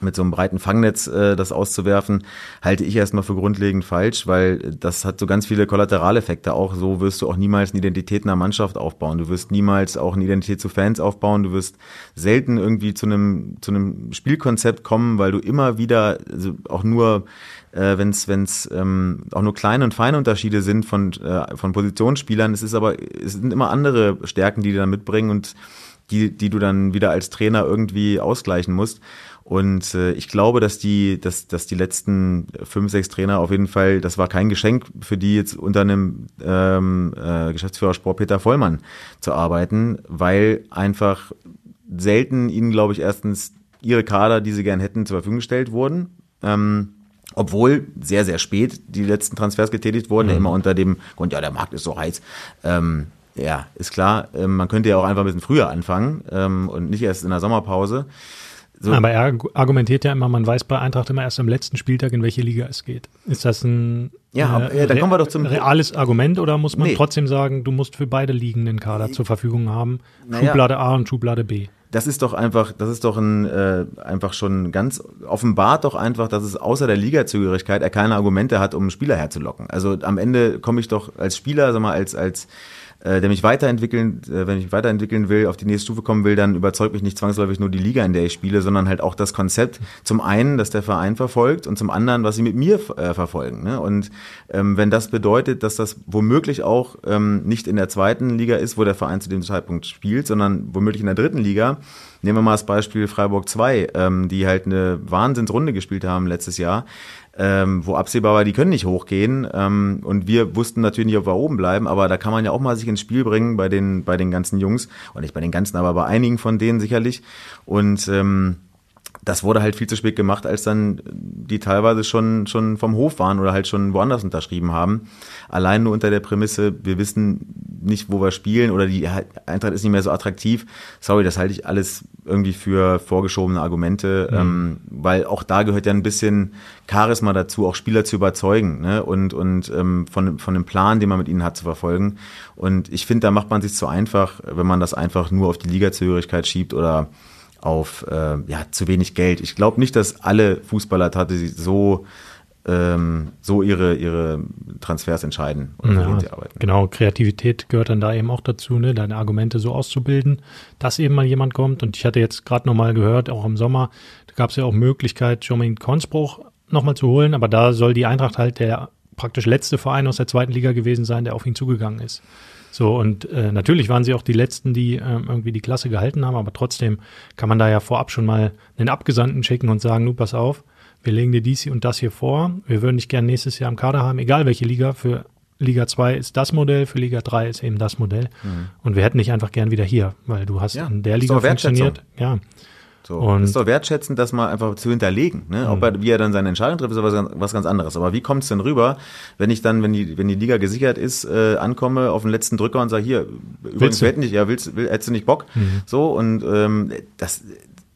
mit so einem breiten Fangnetz äh, das auszuwerfen, halte ich erstmal für grundlegend falsch, weil das hat so ganz viele Kollateraleffekte auch. So wirst du auch niemals eine Identität einer Mannschaft aufbauen. Du wirst niemals auch eine Identität zu Fans aufbauen. Du wirst selten irgendwie zu einem, zu einem Spielkonzept kommen, weil du immer wieder, also auch nur äh, wenn es wenn's, ähm, auch nur kleine und feine Unterschiede sind von, äh, von Positionsspielern. Es ist aber, es sind immer andere Stärken, die die dann mitbringen und die, die du dann wieder als Trainer irgendwie ausgleichen musst. Und äh, ich glaube, dass die, dass, dass die letzten fünf, sechs Trainer auf jeden Fall, das war kein Geschenk für die jetzt unter einem ähm, äh, Geschäftsführer Sport Peter Vollmann zu arbeiten, weil einfach selten ihnen, glaube ich, erstens ihre Kader, die sie gern hätten, zur Verfügung gestellt wurden. Ähm, obwohl sehr, sehr spät die letzten Transfers getätigt wurden, ja immer unter dem Grund, ja, der Markt ist so heiß. Ähm, ja, ist klar. Ähm, man könnte ja auch einfach ein bisschen früher anfangen ähm, und nicht erst in der Sommerpause. So, Aber er argu- argumentiert ja immer, man weiß bei Eintracht immer erst am letzten Spieltag, in welche Liga es geht. Ist das ein Ja, aber, ja, dann kommen wir doch zum- reales Argument oder muss man Nee. trotzdem sagen, du musst für beide Ligen den Kader zur Verfügung haben? Naja. Schublade A und Schublade B. das ist doch einfach, das ist doch ein, äh, einfach schon ganz offenbart doch einfach, dass es außer der Ligazugehörigkeit er keine Argumente hat, um einen Spieler herzulocken. Also am Ende komme ich doch als Spieler, sag mal, als, als äh, der mich weiterentwickeln, äh, wenn ich mich weiterentwickeln will, auf die nächste Stufe kommen will, dann überzeugt mich nicht zwangsläufig nur die Liga, in der ich spiele, sondern halt auch das Konzept. Zum einen, dass der Verein verfolgt und zum anderen, was sie mit mir äh, verfolgen. Ne? Und ähm, wenn das bedeutet, dass das womöglich auch ähm, nicht in der zweiten Liga ist, wo der Verein zu dem Zeitpunkt spielt, sondern womöglich in der dritten Liga, Nehmen wir mal das Beispiel Freiburg 2, ähm, die halt eine Wahnsinnsrunde gespielt haben letztes Jahr. Ähm, wo absehbar war, die können nicht hochgehen. Ähm, und wir wussten natürlich nicht, ob wir oben bleiben, aber da kann man ja auch mal sich ins Spiel bringen bei den, bei den ganzen Jungs. Und nicht bei den ganzen, aber bei einigen von denen sicherlich. Und ähm, das wurde halt viel zu spät gemacht, als dann die teilweise schon, schon vom Hof waren oder halt schon woanders unterschrieben haben. Allein nur unter der Prämisse, wir wissen nicht, wo wir spielen oder die Eintracht ist nicht mehr so attraktiv. Sorry, das halte ich alles irgendwie für vorgeschobene Argumente, mhm. ähm, weil auch da gehört ja ein bisschen Charisma dazu, auch Spieler zu überzeugen ne? und, und ähm, von, von dem Plan, den man mit ihnen hat, zu verfolgen. Und ich finde, da macht man sich zu einfach, wenn man das einfach nur auf die Ligazugehörigkeit schiebt oder auf äh, ja, zu wenig Geld. Ich glaube nicht, dass alle Fußballer tatsächlich so ähm, so ihre, ihre Transfers entscheiden oder ja, sie arbeiten. Genau, Kreativität gehört dann da eben auch dazu, ne, deine Argumente so auszubilden, dass eben mal jemand kommt. Und ich hatte jetzt gerade nochmal gehört, auch im Sommer, da gab es ja auch Möglichkeit, Jermaine Konsbruch nochmal zu holen, aber da soll die Eintracht halt der praktisch letzte Verein aus der zweiten Liga gewesen sein, der auf ihn zugegangen ist. So, und äh, natürlich waren sie auch die Letzten, die äh, irgendwie die Klasse gehalten haben, aber trotzdem kann man da ja vorab schon mal einen Abgesandten schicken und sagen, nu, pass auf, wir legen dir dies und das hier vor, wir würden dich gerne nächstes Jahr im Kader haben, egal welche Liga, für Liga 2 ist das Modell, für Liga 3 ist eben das Modell. Mhm. Und wir hätten dich einfach gern wieder hier, weil du hast ja, in der Liga funktioniert. Ja. So, und ist doch wertschätzend, das mal einfach zu hinterlegen. Ne? Ob er, mhm. wie er dann seine Entscheidung trifft, ist was, was ganz anderes. Aber wie kommt es denn rüber, wenn ich dann, wenn die, wenn die Liga gesichert ist, äh, ankomme auf den letzten Drücker und sage, hier, übrigens, willst nicht, ja, willst, will, hättest du nicht Bock? Mhm. So, und ähm, das,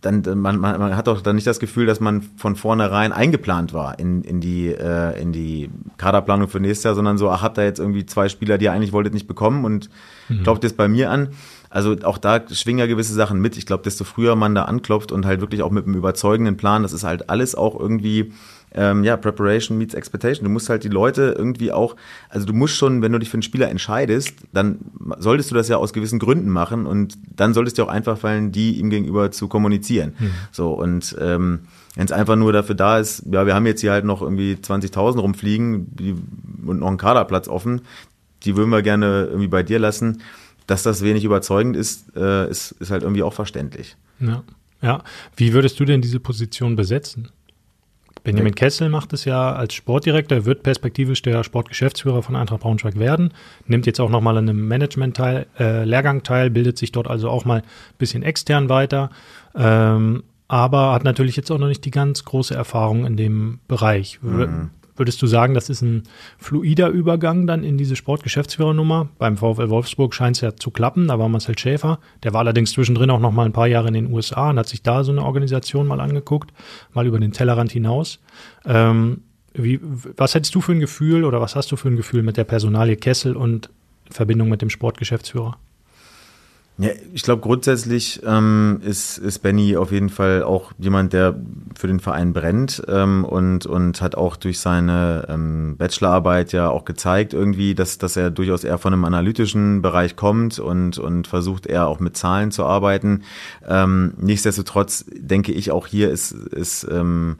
dann man, man, man hat doch dann nicht das Gefühl, dass man von vornherein eingeplant war in, in die äh, in die Kaderplanung für nächstes Jahr, sondern so, ach, habt ihr jetzt irgendwie zwei Spieler, die ihr eigentlich wolltet, nicht bekommen und mhm. glaubt jetzt bei mir an. Also auch da schwingen ja gewisse Sachen mit. Ich glaube, desto früher man da anklopft und halt wirklich auch mit einem überzeugenden Plan, das ist halt alles auch irgendwie ähm, ja, Preparation meets Expectation. Du musst halt die Leute irgendwie auch, also du musst schon, wenn du dich für einen Spieler entscheidest, dann solltest du das ja aus gewissen Gründen machen und dann solltest dir auch einfach fallen, die ihm gegenüber zu kommunizieren. Mhm. So und ähm, wenn es einfach nur dafür da ist, ja, wir haben jetzt hier halt noch irgendwie 20.000 rumfliegen die, und noch einen Kaderplatz offen, die würden wir gerne irgendwie bei dir lassen dass das wenig überzeugend ist, äh, ist, ist halt irgendwie auch verständlich. Ja. ja. Wie würdest du denn diese Position besetzen? Benjamin Kessel macht es ja als Sportdirektor, wird perspektivisch der Sportgeschäftsführer von Eintracht Braunschweig werden, nimmt jetzt auch nochmal an einem Management-Teil, äh, Lehrgang teil, bildet sich dort also auch mal ein bisschen extern weiter, ähm, aber hat natürlich jetzt auch noch nicht die ganz große Erfahrung in dem Bereich. Mhm. Würdest du sagen, das ist ein fluider Übergang dann in diese Sportgeschäftsführernummer? Beim VfL Wolfsburg scheint es ja zu klappen, da war Marcel Schäfer. Der war allerdings zwischendrin auch noch mal ein paar Jahre in den USA und hat sich da so eine Organisation mal angeguckt, mal über den Tellerrand hinaus. Ähm, wie, was hättest du für ein Gefühl oder was hast du für ein Gefühl mit der Personalie Kessel und Verbindung mit dem Sportgeschäftsführer? Ja, ich glaube grundsätzlich ähm, ist, ist Benny auf jeden Fall auch jemand, der für den Verein brennt ähm, und, und hat auch durch seine ähm, Bachelorarbeit ja auch gezeigt irgendwie, dass, dass er durchaus eher von einem analytischen Bereich kommt und, und versucht eher auch mit Zahlen zu arbeiten. Ähm, nichtsdestotrotz denke ich auch hier ist, ist ähm,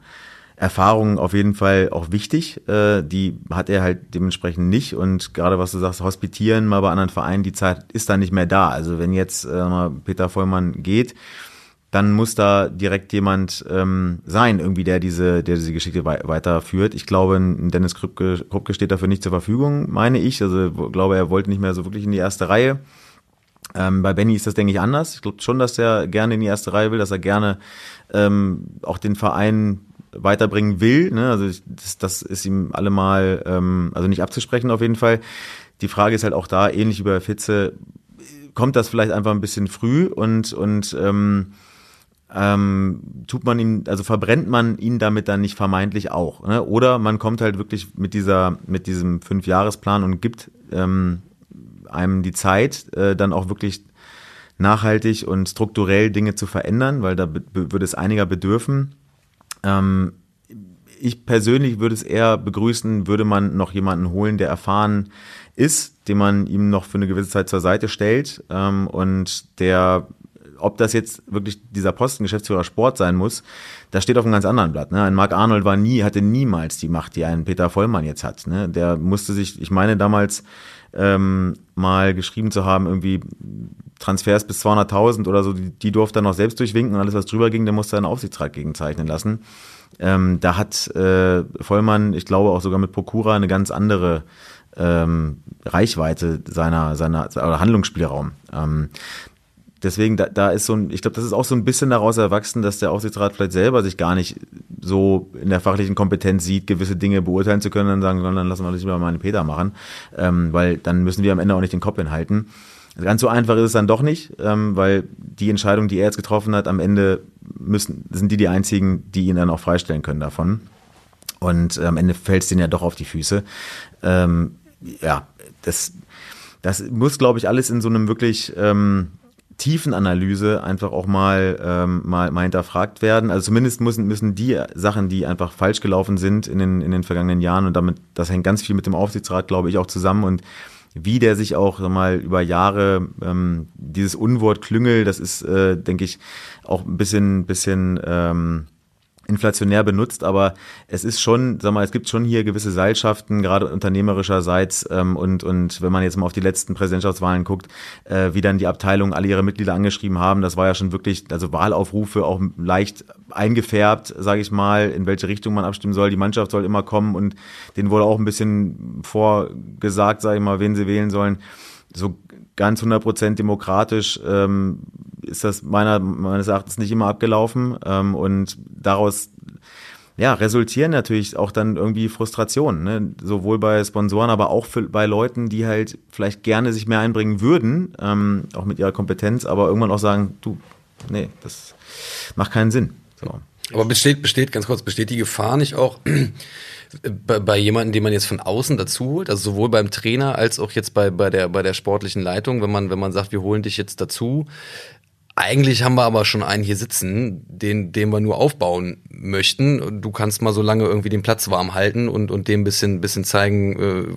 Erfahrung auf jeden Fall auch wichtig. Äh, die hat er halt dementsprechend nicht. Und gerade was du sagst, hospitieren mal bei anderen Vereinen, die Zeit ist dann nicht mehr da. Also wenn jetzt äh, Peter Vollmann geht, dann muss da direkt jemand ähm, sein, irgendwie, der diese, der diese Geschichte wei weiterführt. Ich glaube, Dennis Krupke, Krupke steht dafür nicht zur Verfügung, meine ich. Also glaube, er wollte nicht mehr so wirklich in die erste Reihe. Ähm, bei Benny ist das, denke ich, anders. Ich glaube schon, dass er gerne in die erste Reihe will, dass er gerne ähm, auch den Verein weiterbringen will. Ne? Also das, das ist ihm allemal, ähm, also nicht abzusprechen auf jeden Fall. Die Frage ist halt auch da, ähnlich wie bei Fitze, kommt das vielleicht einfach ein bisschen früh und, und ähm, ähm, tut man ihn, also verbrennt man ihn damit dann nicht vermeintlich auch. Ne? Oder man kommt halt wirklich mit dieser, mit diesem Fünfjahresplan und gibt ähm, einem die Zeit, äh, dann auch wirklich nachhaltig und strukturell Dinge zu verändern, weil da würde es einiger bedürfen. Ähm, ich persönlich würde es eher begrüßen, würde man noch jemanden holen, der erfahren ist, den man ihm noch für eine gewisse Zeit zur Seite stellt ähm, und der ob das jetzt wirklich dieser Posten Geschäftsführer Sport sein muss, das steht auf einem ganz anderen Blatt. Ne? Ein Marc Arnold war nie, hatte niemals die Macht, die ein Peter Vollmann jetzt hat. Ne? Der musste sich, ich meine damals ähm, mal geschrieben zu haben, irgendwie Transfers bis 200.000 oder so, die, die durfte er noch selbst durchwinken und alles, was drüber ging, der musste einen Aufsichtsrat gegenzeichnen lassen. Ähm, da hat äh, Vollmann, ich glaube auch sogar mit Prokura, eine ganz andere ähm, Reichweite seiner, seiner oder Handlungsspielraum. Ähm, deswegen, da, da ist so ein, ich glaube, das ist auch so ein bisschen daraus erwachsen, dass der Aufsichtsrat vielleicht selber sich gar nicht so in der fachlichen Kompetenz sieht, gewisse Dinge beurteilen zu können und sagen, dann lassen wir das lieber mal einen Peter machen, ähm, weil dann müssen wir am Ende auch nicht den Kopf hinhalten. Ganz so einfach ist es dann doch nicht, ähm, weil die Entscheidung, die er jetzt getroffen hat, am Ende müssen, sind die die einzigen, die ihn dann auch freistellen können davon. Und äh, am Ende fällt es denen ja doch auf die Füße. Ähm, ja, das, das muss, glaube ich, alles in so einem wirklich ähm, Tiefenanalyse einfach auch mal, ähm, mal, mal hinterfragt werden. Also zumindest müssen, müssen die Sachen, die einfach falsch gelaufen sind in den, in den vergangenen Jahren und damit, das hängt ganz viel mit dem Aufsichtsrat, glaube ich, auch zusammen und wie der sich auch mal über Jahre ähm, dieses Unwort Klüngel, das ist, äh, denke ich, auch ein bisschen, bisschen ähm, inflationär benutzt, aber es ist schon, sag mal, es gibt schon hier gewisse Seilschaften, gerade unternehmerischerseits ähm, und, und wenn man jetzt mal auf die letzten Präsidentschaftswahlen guckt, äh, wie dann die Abteilungen alle ihre Mitglieder angeschrieben haben, das war ja schon wirklich, also Wahlaufrufe auch leicht eingefärbt, sage ich mal, in welche Richtung man abstimmen soll. Die Mannschaft soll immer kommen und denen wurde auch ein bisschen vorgesagt, sage ich mal, wen sie wählen sollen. So ganz 100% demokratisch ähm, ist das meiner, meines Erachtens nicht immer abgelaufen. Ähm, und daraus ja, resultieren natürlich auch dann irgendwie Frustrationen, ne? sowohl bei Sponsoren, aber auch für, bei Leuten, die halt vielleicht gerne sich mehr einbringen würden, ähm, auch mit ihrer Kompetenz, aber irgendwann auch sagen, du, nee, das macht keinen Sinn. So. Aber besteht, besteht, ganz kurz, besteht die Gefahr nicht auch bei, bei jemandem, den man jetzt von außen dazu holt, also sowohl beim Trainer als auch jetzt bei, bei, der, bei der sportlichen Leitung, wenn man, wenn man sagt, wir holen dich jetzt dazu, eigentlich haben wir aber schon einen hier sitzen, den, den wir nur aufbauen möchten. Du kannst mal so lange irgendwie den Platz warm halten und, und dem bisschen, bisschen zeigen, äh,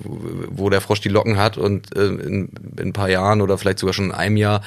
wo der Frosch die Locken hat und äh, in, in ein paar Jahren oder vielleicht sogar schon in einem Jahr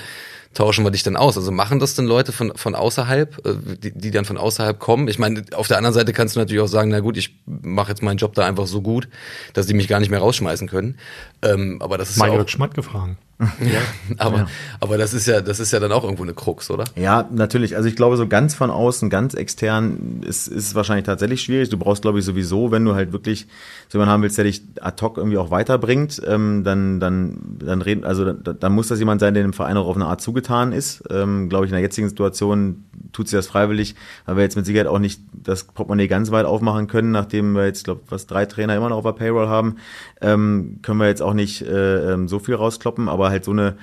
tauschen wir dich dann aus? Also machen das denn Leute von, von außerhalb, äh, die, die dann von außerhalb kommen? Ich meine, auf der anderen Seite kannst du natürlich auch sagen, na gut, ich mache jetzt meinen Job da einfach so gut, dass die mich gar nicht mehr rausschmeißen können. Ähm, aber das ist Mal ja auch, Schmatt gefragt. Ja, aber, ja. aber das ist ja, das ist ja dann auch irgendwo eine Krux, oder? Ja, natürlich. Also ich glaube, so ganz von außen, ganz extern ist, ist wahrscheinlich tatsächlich schwierig. Du brauchst, glaube ich, sowieso, wenn du halt wirklich so jemanden haben willst, der dich ad hoc irgendwie auch weiterbringt, ähm, dann, dann, dann reden, also dann, dann muss das jemand sein, der dem Verein auch auf eine Art zugetan ist. Ähm, glaube ich, in der jetzigen Situation tut sie das freiwillig, weil wir jetzt mit Sicherheit auch nicht das Portemonnaie ganz weit aufmachen können, nachdem wir jetzt, glaube was drei Trainer immer noch auf der Payroll haben, ähm, können wir jetzt auch nicht äh, ähm, so viel rauskloppen, aber halt so eine,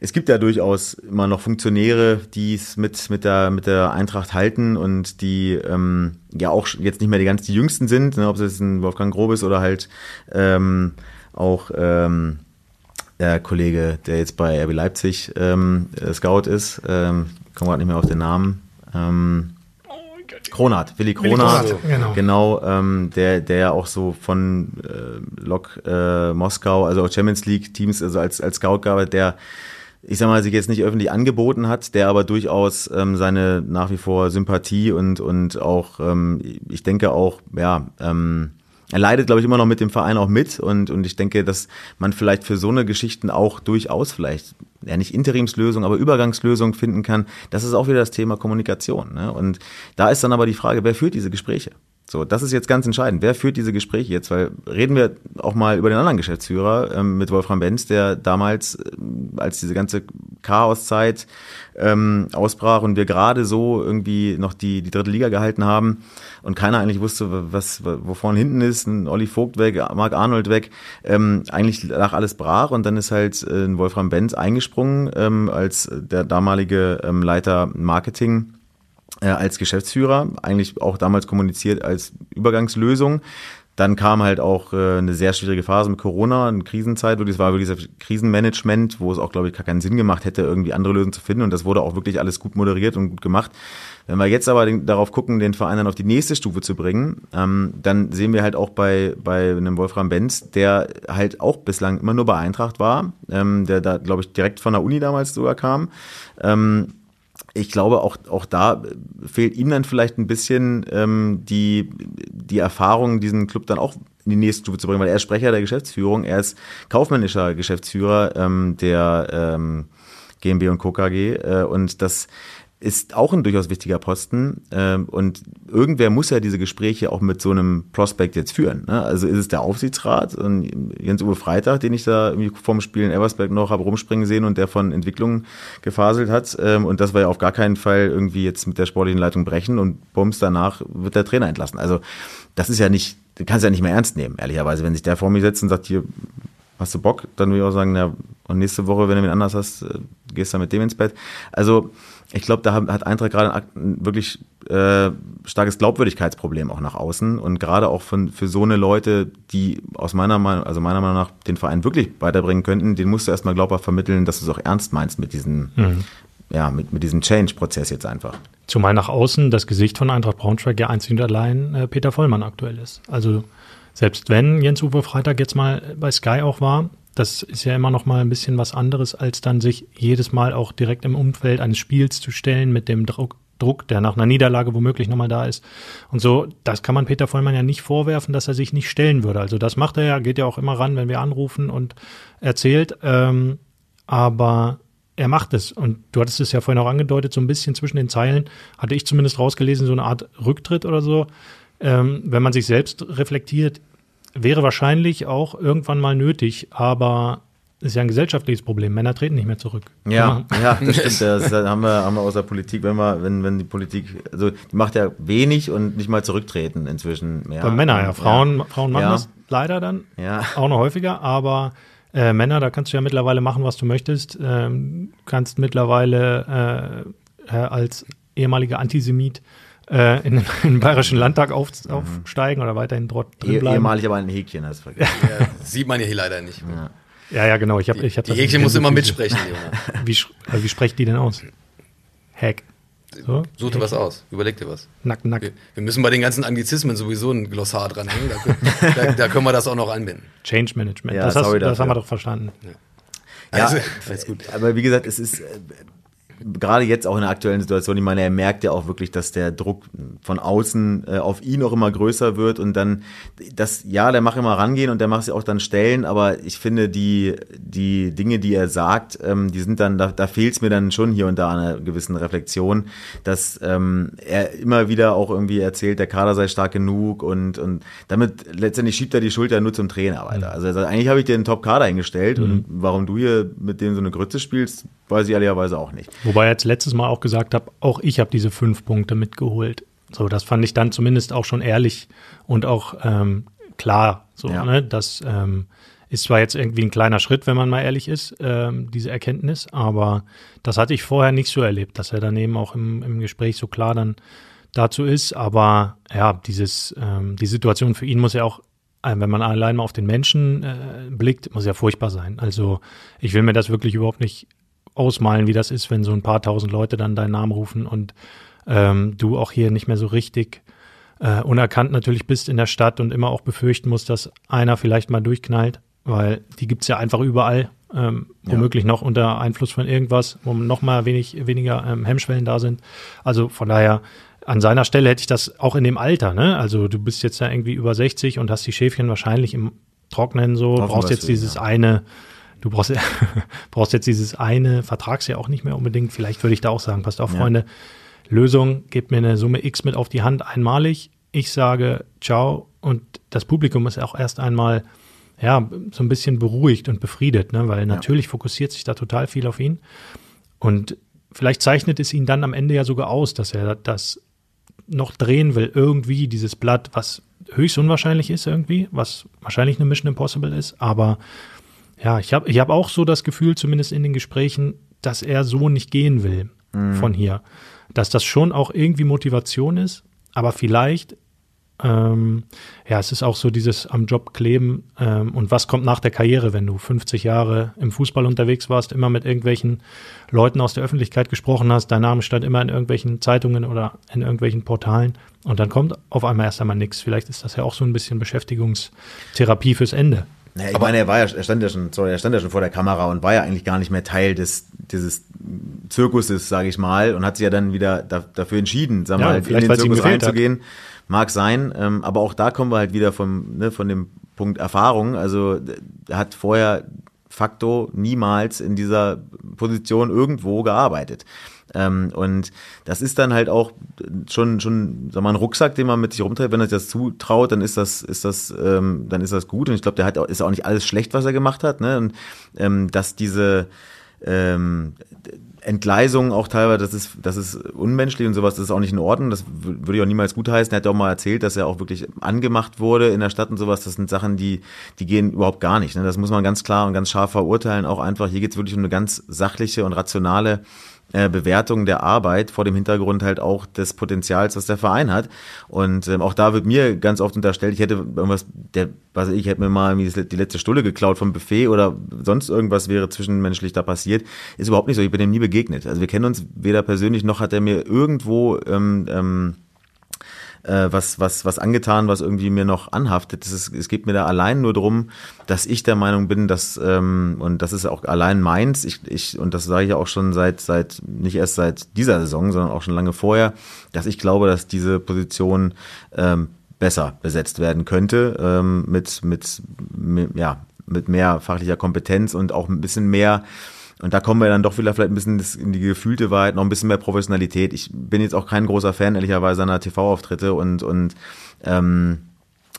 es gibt ja durchaus immer noch Funktionäre, die es mit, mit, der, mit der Eintracht halten und die ähm, ja auch jetzt nicht mehr die ganz die jüngsten sind, ne, ob es jetzt ein Wolfgang Grobes oder halt ähm, auch ähm, der Kollege, der jetzt bei RB Leipzig ähm, Scout ist, ähm, komme gerade nicht mehr auf den Namen. Ähm, Kronat, Willi Kronat, Willi Kronat genau, genau ähm, der, der ja auch so von äh, Lok äh, Moskau, also auch Champions League Teams, also als, als Scout gearbeitet, der ich sag mal, sich jetzt nicht öffentlich angeboten hat, der aber durchaus ähm, seine nach wie vor Sympathie und, und auch, ähm, ich denke auch, ja, ähm, er leidet, glaube ich, immer noch mit dem Verein auch mit und, und ich denke, dass man vielleicht für so eine Geschichten auch durchaus vielleicht, ja nicht Interimslösung, aber Übergangslösung finden kann. Das ist auch wieder das Thema Kommunikation. Ne? Und da ist dann aber die Frage, wer führt diese Gespräche? So, das ist jetzt ganz entscheidend. Wer führt diese Gespräche jetzt? Weil reden wir auch mal über den anderen Geschäftsführer ähm, mit Wolfram Benz, der damals, äh, als diese ganze Chaoszeit ähm, ausbrach und wir gerade so irgendwie noch die, die dritte Liga gehalten haben und keiner eigentlich wusste, was, wo vorne hinten ist, ein Olli Vogt weg, Marc Arnold weg, ähm, eigentlich lag alles brach und dann ist halt äh, Wolfram Benz eingesprungen ähm, als der damalige ähm, Leiter Marketing äh, als Geschäftsführer, eigentlich auch damals kommuniziert als Übergangslösung. Dann kam halt auch äh, eine sehr schwierige Phase mit Corona, eine Krisenzeit, wo das war wirklich dieser Krisenmanagement, wo es auch, glaube ich, gar keinen Sinn gemacht hätte, irgendwie andere Lösungen zu finden. Und das wurde auch wirklich alles gut moderiert und gut gemacht. Wenn wir jetzt aber den, darauf gucken, den Verein dann auf die nächste Stufe zu bringen, ähm, dann sehen wir halt auch bei, bei einem Wolfram Benz, der halt auch bislang immer nur bei Eintracht war, ähm, der da, glaube ich, direkt von der Uni damals sogar kam. Ähm, ich glaube, auch, auch da fehlt ihm dann vielleicht ein bisschen ähm, die, die Erfahrung, diesen Club dann auch in die nächste Stufe zu bringen, weil er ist Sprecher der Geschäftsführung, er ist kaufmännischer Geschäftsführer ähm, der, ähm, GmbH und Co. KG. Äh, und das ist auch ein durchaus wichtiger Posten. Ähm, und irgendwer muss ja diese Gespräche auch mit so einem Prospect jetzt führen. Ne? Also ist es der Aufsichtsrat und Jens-Uwe Freitag, den ich da irgendwie vorm Spiel in Eversberg noch habe rumspringen sehen und der von Entwicklungen gefaselt hat. Ähm, und das war ja auf gar keinen Fall irgendwie jetzt mit der sportlichen Leitung brechen und bums danach wird der Trainer entlassen. Also das ist ja nicht, du kannst ja nicht mehr ernst nehmen, ehrlicherweise. Wenn sich der vor mir setzt und sagt, hier, hast du Bock? Dann würde ich auch sagen, ja, und nächste Woche, wenn du wen anders hast, äh, gehst du mit dem ins Bett. Also ich glaube, da hat Eintracht gerade ein wirklich äh, starkes Glaubwürdigkeitsproblem auch nach außen und gerade auch von, für so eine Leute, die aus meiner Meinung, also meiner Meinung nach den Verein wirklich weiterbringen könnten, den musst du erstmal glaubhaft vermitteln, dass du es auch ernst meinst mit diesem, mhm. ja, mit, mit diesem Change-Prozess jetzt einfach. Zumal nach außen das Gesicht von Eintracht Braunschweig ja einzig und allein äh, Peter Vollmann aktuell ist. Also selbst wenn Jens-Uwe Freitag jetzt mal bei Sky auch war, das ist ja immer noch mal ein bisschen was anderes, als dann sich jedes Mal auch direkt im Umfeld eines Spiels zu stellen mit dem Druck, Druck, der nach einer Niederlage womöglich nochmal da ist. Und so, das kann man Peter Vollmann ja nicht vorwerfen, dass er sich nicht stellen würde. Also das macht er ja, geht ja auch immer ran, wenn wir anrufen und erzählt. Ähm, aber er macht es. Und du hattest es ja vorhin auch angedeutet, so ein bisschen zwischen den Zeilen, hatte ich zumindest rausgelesen, so eine Art Rücktritt oder so. Ähm, wenn man sich selbst reflektiert, wäre wahrscheinlich auch irgendwann mal nötig, aber ist ja ein gesellschaftliches Problem. Männer treten nicht mehr zurück. Ja, ja, das stimmt. Das haben wir, haben wir aus der Politik, wenn wir, wenn, wenn die Politik, also die macht ja wenig und nicht mal zurücktreten inzwischen mehr. Bei Männer, ja. Frauen, ja. Frauen machen ja. das leider dann ja. auch noch häufiger, aber äh, Männer, da kannst du ja mittlerweile machen, was du möchtest. Ähm, kannst mittlerweile äh, als ehemaliger Antisemit äh, in, in, den Bayerischen Landtag auf, aufsteigen oder weiterhin dort drin bleiben. Ehemalig aber ein Häkchen, hast vergessen. Ja, sieht man ja hier leider nicht. Ja. Ja, ja, genau. Ich hab, ich hab die Häkchen muss immer mitsprechen. Wie, äh, wie sprecht die denn aus? Hack. So? Such dir was aus. Überleg dir was. Nack, nack. Wir, wir, müssen bei den ganzen Anglizismen sowieso ein Glossar dranhängen. Da, da, da, können wir das auch noch anbinden. Change Management. Ja, das, hast, das haben wir doch verstanden. Ja, ja also, alles gut. Aber wie gesagt, es ist äh, gerade jetzt auch in der aktuellen Situation, ich meine, er merkt ja auch wirklich, dass der Druck von außen äh, auf ihn auch immer größer wird und dann das, ja, der macht immer rangehen und der macht sie auch dann stellen, aber ich finde, die, die Dinge, die er sagt, ähm, die sind dann, da, da fehlt es mir dann schon hier und da an einer gewissen Reflexion, dass ähm, er immer wieder auch irgendwie erzählt, der Kader sei stark genug und, und damit letztendlich schiebt er die Schulter nur zum Trainer weiter. Mhm. Also, also eigentlich habe ich dir einen Top-Kader hingestellt mhm. und warum du hier mit dem so eine Grütze spielst, weiß ich ehrlicherweise auch nicht. Wobei er jetzt letztes Mal auch gesagt hat, auch ich habe diese fünf Punkte mitgeholt. So, das fand ich dann zumindest auch schon ehrlich und auch ähm, klar. So, ja. ne? Das ähm, ist zwar jetzt irgendwie ein kleiner Schritt, wenn man mal ehrlich ist, ähm, diese Erkenntnis, aber das hatte ich vorher nicht so erlebt, dass er daneben auch im, im Gespräch so klar dann dazu ist. Aber ja, dieses, ähm, die Situation für ihn muss ja auch äh, wenn man allein mal auf den Menschen äh, blickt, muss ja furchtbar sein. Also ich will mir das wirklich überhaupt nicht ausmalen, wie das ist, wenn so ein paar tausend Leute dann deinen Namen rufen und ähm, du auch hier nicht mehr so richtig äh, unerkannt natürlich bist in der Stadt und immer auch befürchten musst, dass einer vielleicht mal durchknallt, weil die gibt's ja einfach überall, ähm, womöglich ja. noch unter Einfluss von irgendwas, wo noch mal wenig, weniger ähm, Hemmschwellen da sind. Also von daher, an seiner Stelle hätte ich das auch in dem Alter, ne? Also du bist jetzt ja irgendwie über 60 und hast die Schäfchen wahrscheinlich im Trocknen so, Hoffen brauchst jetzt dieses ja. eine du brauchst, brauchst jetzt dieses eine Vertragsjahr auch nicht mehr unbedingt. Vielleicht würde ich da auch sagen, passt auf, ja. Freunde, Lösung, gebt mir eine Summe X mit auf die Hand einmalig. Ich sage ciao und das Publikum ist auch erst einmal ja, so ein bisschen beruhigt und befriedet, ne? weil natürlich ja. fokussiert sich da total viel auf ihn. Und vielleicht zeichnet es ihn dann am Ende ja sogar aus, dass er das noch drehen will, irgendwie dieses Blatt, was höchst unwahrscheinlich ist irgendwie, was wahrscheinlich eine Mission Impossible ist, aber ja, ich habe ich hab auch so das Gefühl, zumindest in den Gesprächen, dass er so nicht gehen will mhm. von hier. Dass das schon auch irgendwie Motivation ist, aber vielleicht, ähm, ja, es ist auch so dieses am Job kleben ähm, und was kommt nach der Karriere, wenn du 50 Jahre im Fußball unterwegs warst, immer mit irgendwelchen Leuten aus der Öffentlichkeit gesprochen hast, dein Name stand immer in irgendwelchen Zeitungen oder in irgendwelchen Portalen und dann kommt auf einmal erst einmal nichts. Vielleicht ist das ja auch so ein bisschen Beschäftigungstherapie fürs Ende. Naja, ich aber meine, er war ja, er stand ja schon, sorry, er stand ja schon vor der Kamera und war ja eigentlich gar nicht mehr Teil des, dieses Zirkuses, sage ich mal, und hat sich ja dann wieder da, dafür entschieden, sag ja, mal, in den Zirkus reinzugehen. Mag sein, ähm, aber auch da kommen wir halt wieder vom, ne, von dem Punkt Erfahrung. Also er hat vorher facto niemals in dieser Position irgendwo gearbeitet. Ähm, und das ist dann halt auch schon, schon, sag mal, ein Rucksack, den man mit sich rumträgt. Wenn er sich das zutraut, dann ist das, ist das, ähm, dann ist das gut. Und ich glaube, der hat auch, ist auch nicht alles schlecht, was er gemacht hat. Ne? Und ähm, dass diese ähm, Entgleisungen auch teilweise, das ist, das ist unmenschlich und sowas, das ist auch nicht in Ordnung. Das würde ich auch niemals gutheißen. Er hat auch mal erzählt, dass er auch wirklich angemacht wurde in der Stadt und sowas. Das sind Sachen, die, die gehen überhaupt gar nicht. Ne? Das muss man ganz klar und ganz scharf verurteilen. Auch einfach, hier geht es wirklich um eine ganz sachliche und rationale äh, Bewertung der Arbeit vor dem Hintergrund halt auch des Potenzials, was der Verein hat. Und ähm, auch da wird mir ganz oft unterstellt, ich hätte irgendwas, der, was ich hätte mir mal die letzte Stulle geklaut vom Buffet oder sonst irgendwas wäre zwischenmenschlich da passiert. Ist überhaupt nicht so. Ich bin ihm nie begegnet. Also wir kennen uns weder persönlich noch hat er mir irgendwo ähm, ähm, äh, was, was, was angetan, was irgendwie mir noch anhaftet. Es, ist, es geht mir da allein nur darum, dass ich der Meinung bin, dass, ähm, und das ist auch allein meins, ich, ich, und das sage ich auch schon seit, seit, nicht erst seit dieser Saison, sondern auch schon lange vorher, dass ich glaube, dass diese Position ähm, besser besetzt werden könnte, ähm, mit, mit, mit, ja, mit mehr fachlicher Kompetenz und auch ein bisschen mehr und da kommen wir dann doch wieder vielleicht ein bisschen in die gefühlte Wahrheit, noch ein bisschen mehr Professionalität. Ich bin jetzt auch kein großer Fan, ehrlicherweise, seiner TV-Auftritte und, und ähm,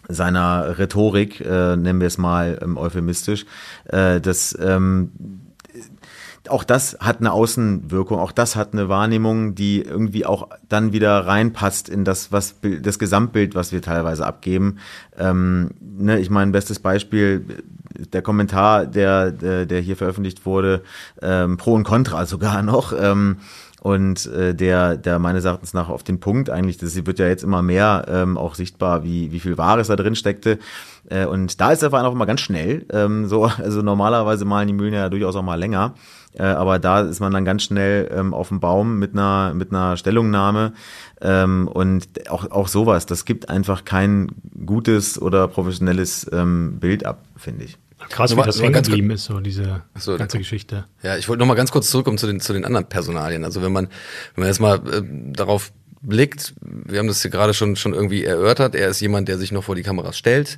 seiner Rhetorik, äh, nennen wir es mal ähm, euphemistisch. Äh, das ähm, auch das hat eine Außenwirkung, auch das hat eine Wahrnehmung, die irgendwie auch dann wieder reinpasst in das, was das Gesamtbild, was wir teilweise abgeben. Ähm, ne, ich meine, bestes Beispiel, der Kommentar, der, der, der hier veröffentlicht wurde, ähm, pro und contra sogar noch. Ähm, und äh, der, der meines Erachtens nach auf den Punkt eigentlich, das wird ja jetzt immer mehr ähm, auch sichtbar, wie, wie viel Wahres da drin steckte. Äh, und da ist der Verein auch immer ganz schnell. Ähm, so, also normalerweise malen die Mühlen ja durchaus auch mal länger. Äh, aber da ist man dann ganz schnell ähm, auf dem Baum mit einer, mit einer Stellungnahme. Ähm, und auch, auch sowas, das gibt einfach kein gutes oder professionelles ähm, Bild ab, finde ich. Krass, wie das hängen geblieben ist, so diese so, ganze Geschichte. Ja, ich wollte noch mal ganz kurz zurückkommen zu den, zu den anderen Personalien. Also wenn man, wenn man jetzt mal äh, darauf blickt, wir haben das hier gerade schon, schon irgendwie erörtert, er ist jemand, der sich noch vor die Kameras stellt.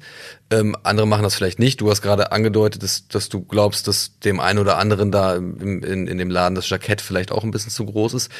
Ähm, andere machen das vielleicht nicht. Du hast gerade angedeutet, dass, dass du glaubst, dass dem einen oder anderen da im, in, in dem Laden das Jackett vielleicht auch ein bisschen zu groß ist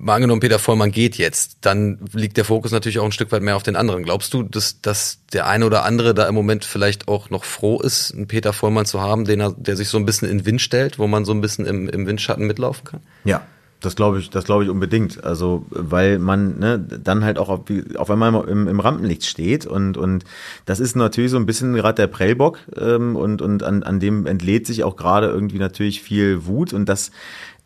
mal angenommen, Peter Vollmann geht jetzt, dann liegt der Fokus natürlich auch ein Stück weit mehr auf den anderen. Glaubst du, dass, dass der eine oder andere da im Moment vielleicht auch noch froh ist, einen Peter Vollmann zu haben, den er, der sich so ein bisschen in den Wind stellt, wo man so ein bisschen im, im Windschatten mitlaufen kann? Ja, das glaube ich, das glaube ich unbedingt. Also, weil man ne, dann halt auch auf, auf einmal im, im Rampenlicht steht und und das ist natürlich so ein bisschen gerade der Prellbock ähm, und und an, an dem entlädt sich auch gerade irgendwie natürlich viel Wut und das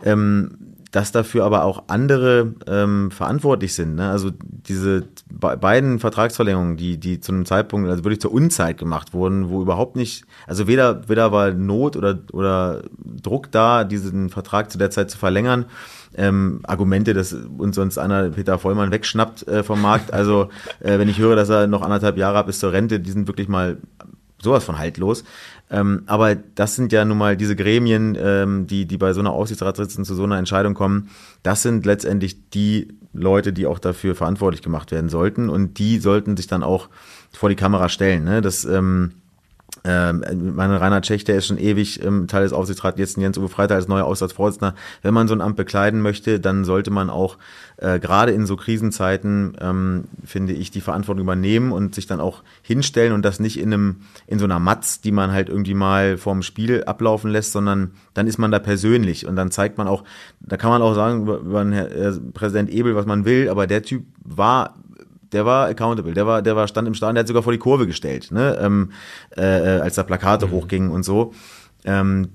ähm, dass dafür aber auch andere ähm, verantwortlich sind. Ne? Also diese be beiden Vertragsverlängerungen, die, die zu einem Zeitpunkt, also wirklich zur Unzeit gemacht wurden, wo überhaupt nicht, also weder, weder war Not oder, oder Druck da, diesen Vertrag zu der Zeit zu verlängern. Ähm, Argumente, dass uns sonst einer Peter Vollmann wegschnappt äh, vom Markt. Also äh, wenn ich höre, dass er noch anderthalb Jahre hat bis zur Rente, die sind wirklich mal sowas von haltlos. Ähm, aber das sind ja nun mal diese Gremien, ähm, die, die bei so einer Aufsichtsratssitzung zu so einer Entscheidung kommen. Das sind letztendlich die Leute, die auch dafür verantwortlich gemacht werden sollten. Und die sollten sich dann auch vor die Kamera stellen. Ne? Das, ähm, ähm, mein Rainer Tschech, der ist schon ewig ähm, Teil des Aufsichtsrats, jetzt Jens Uwe Freitag als neuer Aufsichtsvorsitzender. Wenn man so ein Amt bekleiden möchte, dann sollte man auch äh, gerade in so Krisenzeiten, ähm, finde ich, die Verantwortung übernehmen und sich dann auch hinstellen und das nicht in einem, in so einer Matz, die man halt irgendwie mal vorm Spiel ablaufen lässt, sondern dann ist man da persönlich und dann zeigt man auch, da kann man auch sagen über, über Herr, äh, Präsident Ebel, was man will, aber der Typ war der war accountable, der war, der war stand im Stadion, der hat sogar vor die Kurve gestellt, ne, ähm, äh, als da Plakate mhm. hochgingen und so. Ähm,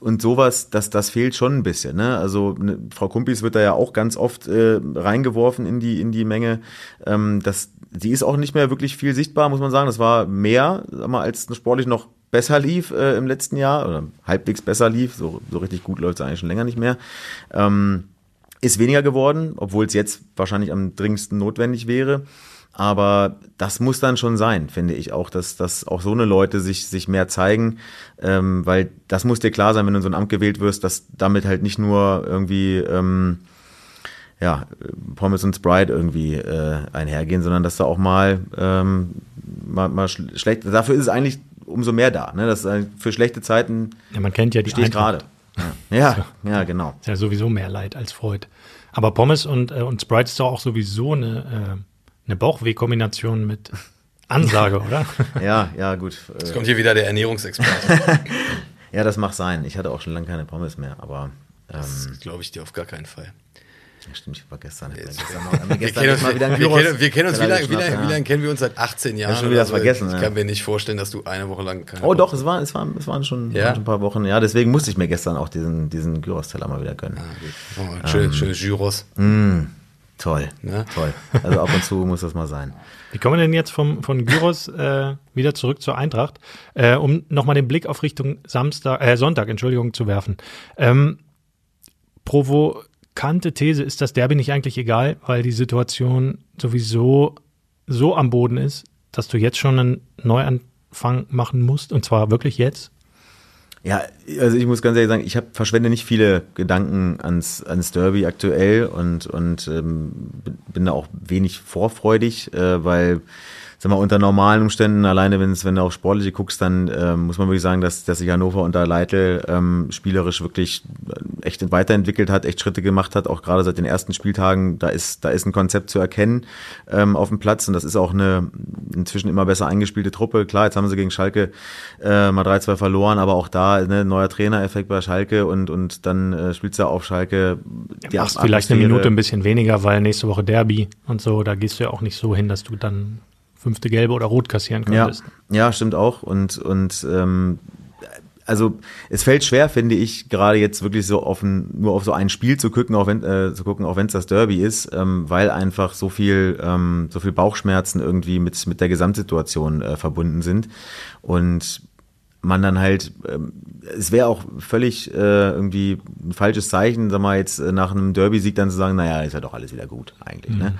und sowas, das, das fehlt schon ein bisschen. Ne? Also ne, Frau Kumpis wird da ja auch ganz oft äh, reingeworfen in die, in die Menge. Ähm, das, die ist auch nicht mehr wirklich viel sichtbar, muss man sagen. Das war mehr, sag mal, als sportlich noch besser lief äh, im letzten Jahr oder halbwegs besser lief. So, so richtig gut läuft es eigentlich schon länger nicht mehr. Ähm, ist weniger geworden, obwohl es jetzt wahrscheinlich am dringendsten notwendig wäre. Aber das muss dann schon sein, finde ich auch, dass, dass auch so eine Leute sich, sich mehr zeigen, ähm, weil das muss dir klar sein, wenn du in so ein Amt gewählt wirst, dass damit halt nicht nur irgendwie ähm, ja, Pommes und Sprite irgendwie äh, einhergehen, sondern dass da auch mal, ähm, mal, mal schlecht. Dafür ist es eigentlich umso mehr da. Ne? Das ist für schlechte Zeiten Ja, man kennt ja die stehe ich gerade. Ja, ja, ja, genau. Ist ja sowieso mehr Leid als Freud. Aber Pommes und, äh, und Sprite ist doch auch sowieso eine, äh, eine Bauchweh-Kombination mit Ansage, oder? Ja, ja, gut. Jetzt Äh, kommt hier wieder der Ernährungsexperte. Ja, das mag sein. Ich hatte auch schon lange keine Pommes mehr, aber ähm, Das glaube ich dir auf gar keinen Fall. Stimmt, ich war gestern. Ich noch, Wir gestern kennen, uns, mal wieder einen wir, Gyros kennen, wir kennen uns, wie lange, wie, wie ja. lange kennen wir uns? Seit 18 Jahren. schon wieder oder was vergessen, Ich ja. kann mir nicht vorstellen, dass du eine Woche lang keine Oh doch, es, war, es, war, es waren schon, Ja? waren schon ein paar Wochen. Ja, deswegen musste ich mir gestern auch diesen, diesen Gyros-Teller mal wieder gönnen. Oh, schön, schönes Gyros. Toll, Ne? toll. Also ab und zu muss das mal sein. Wie kommen wir denn jetzt vom, von Gyros äh, wieder zurück zur Eintracht, äh, um nochmal den Blick auf Richtung Samstag, äh, Sonntag, Entschuldigung, zu werfen. Ähm, provokante These, ist das Derby nicht eigentlich egal, weil die Situation sowieso so am Boden ist, dass du jetzt schon einen Neuanfang machen musst, und zwar wirklich jetzt? Ja, also ich muss ganz ehrlich sagen, ich hab, verschwende nicht viele Gedanken ans, ans Derby aktuell und, und ähm, bin- bin da auch wenig vorfreudig, äh, weil sag mal, unter normalen Umständen, alleine wenn es, wenn du auf Sportliche guckst, dann ähm, muss man wirklich sagen, dass, dass sich Hannover unter Leitl ähm, spielerisch wirklich äh, echt weiterentwickelt hat, echt Schritte gemacht hat, auch gerade seit den ersten Spieltagen, da ist, da ist ein Konzept zu erkennen ähm, auf dem Platz und das ist auch eine inzwischen immer besser eingespielte Truppe. Klar, jetzt haben sie gegen Schalke äh, mal 3-2 verloren, aber auch da ne, neuer Trainereffekt bei Schalke und, und dann äh, spielst du auf Schalke Du machst vielleicht eine Minute ein bisschen weniger, weil nächste Woche Derby und so, da gehst du ja auch nicht so hin, dass du dann fünfte gelbe oder rot kassieren Ja, könntest. ja, stimmt auch. Und, und ähm, also es fällt schwer, finde ich, gerade jetzt wirklich so auf ein, nur auf so ein Spiel zu gucken, auch wenn äh, zu gucken, auch wenn es das Derby ist, ähm, weil einfach so viel, ähm, so viel Bauchschmerzen irgendwie mit mit der Gesamtsituation äh, verbunden sind und man dann halt, ähm, es wäre auch völlig äh, irgendwie ein falsches Zeichen, sag mal jetzt äh, nach einem Derby-Sieg dann zu sagen, naja, ist ja doch alles wieder gut eigentlich, ne?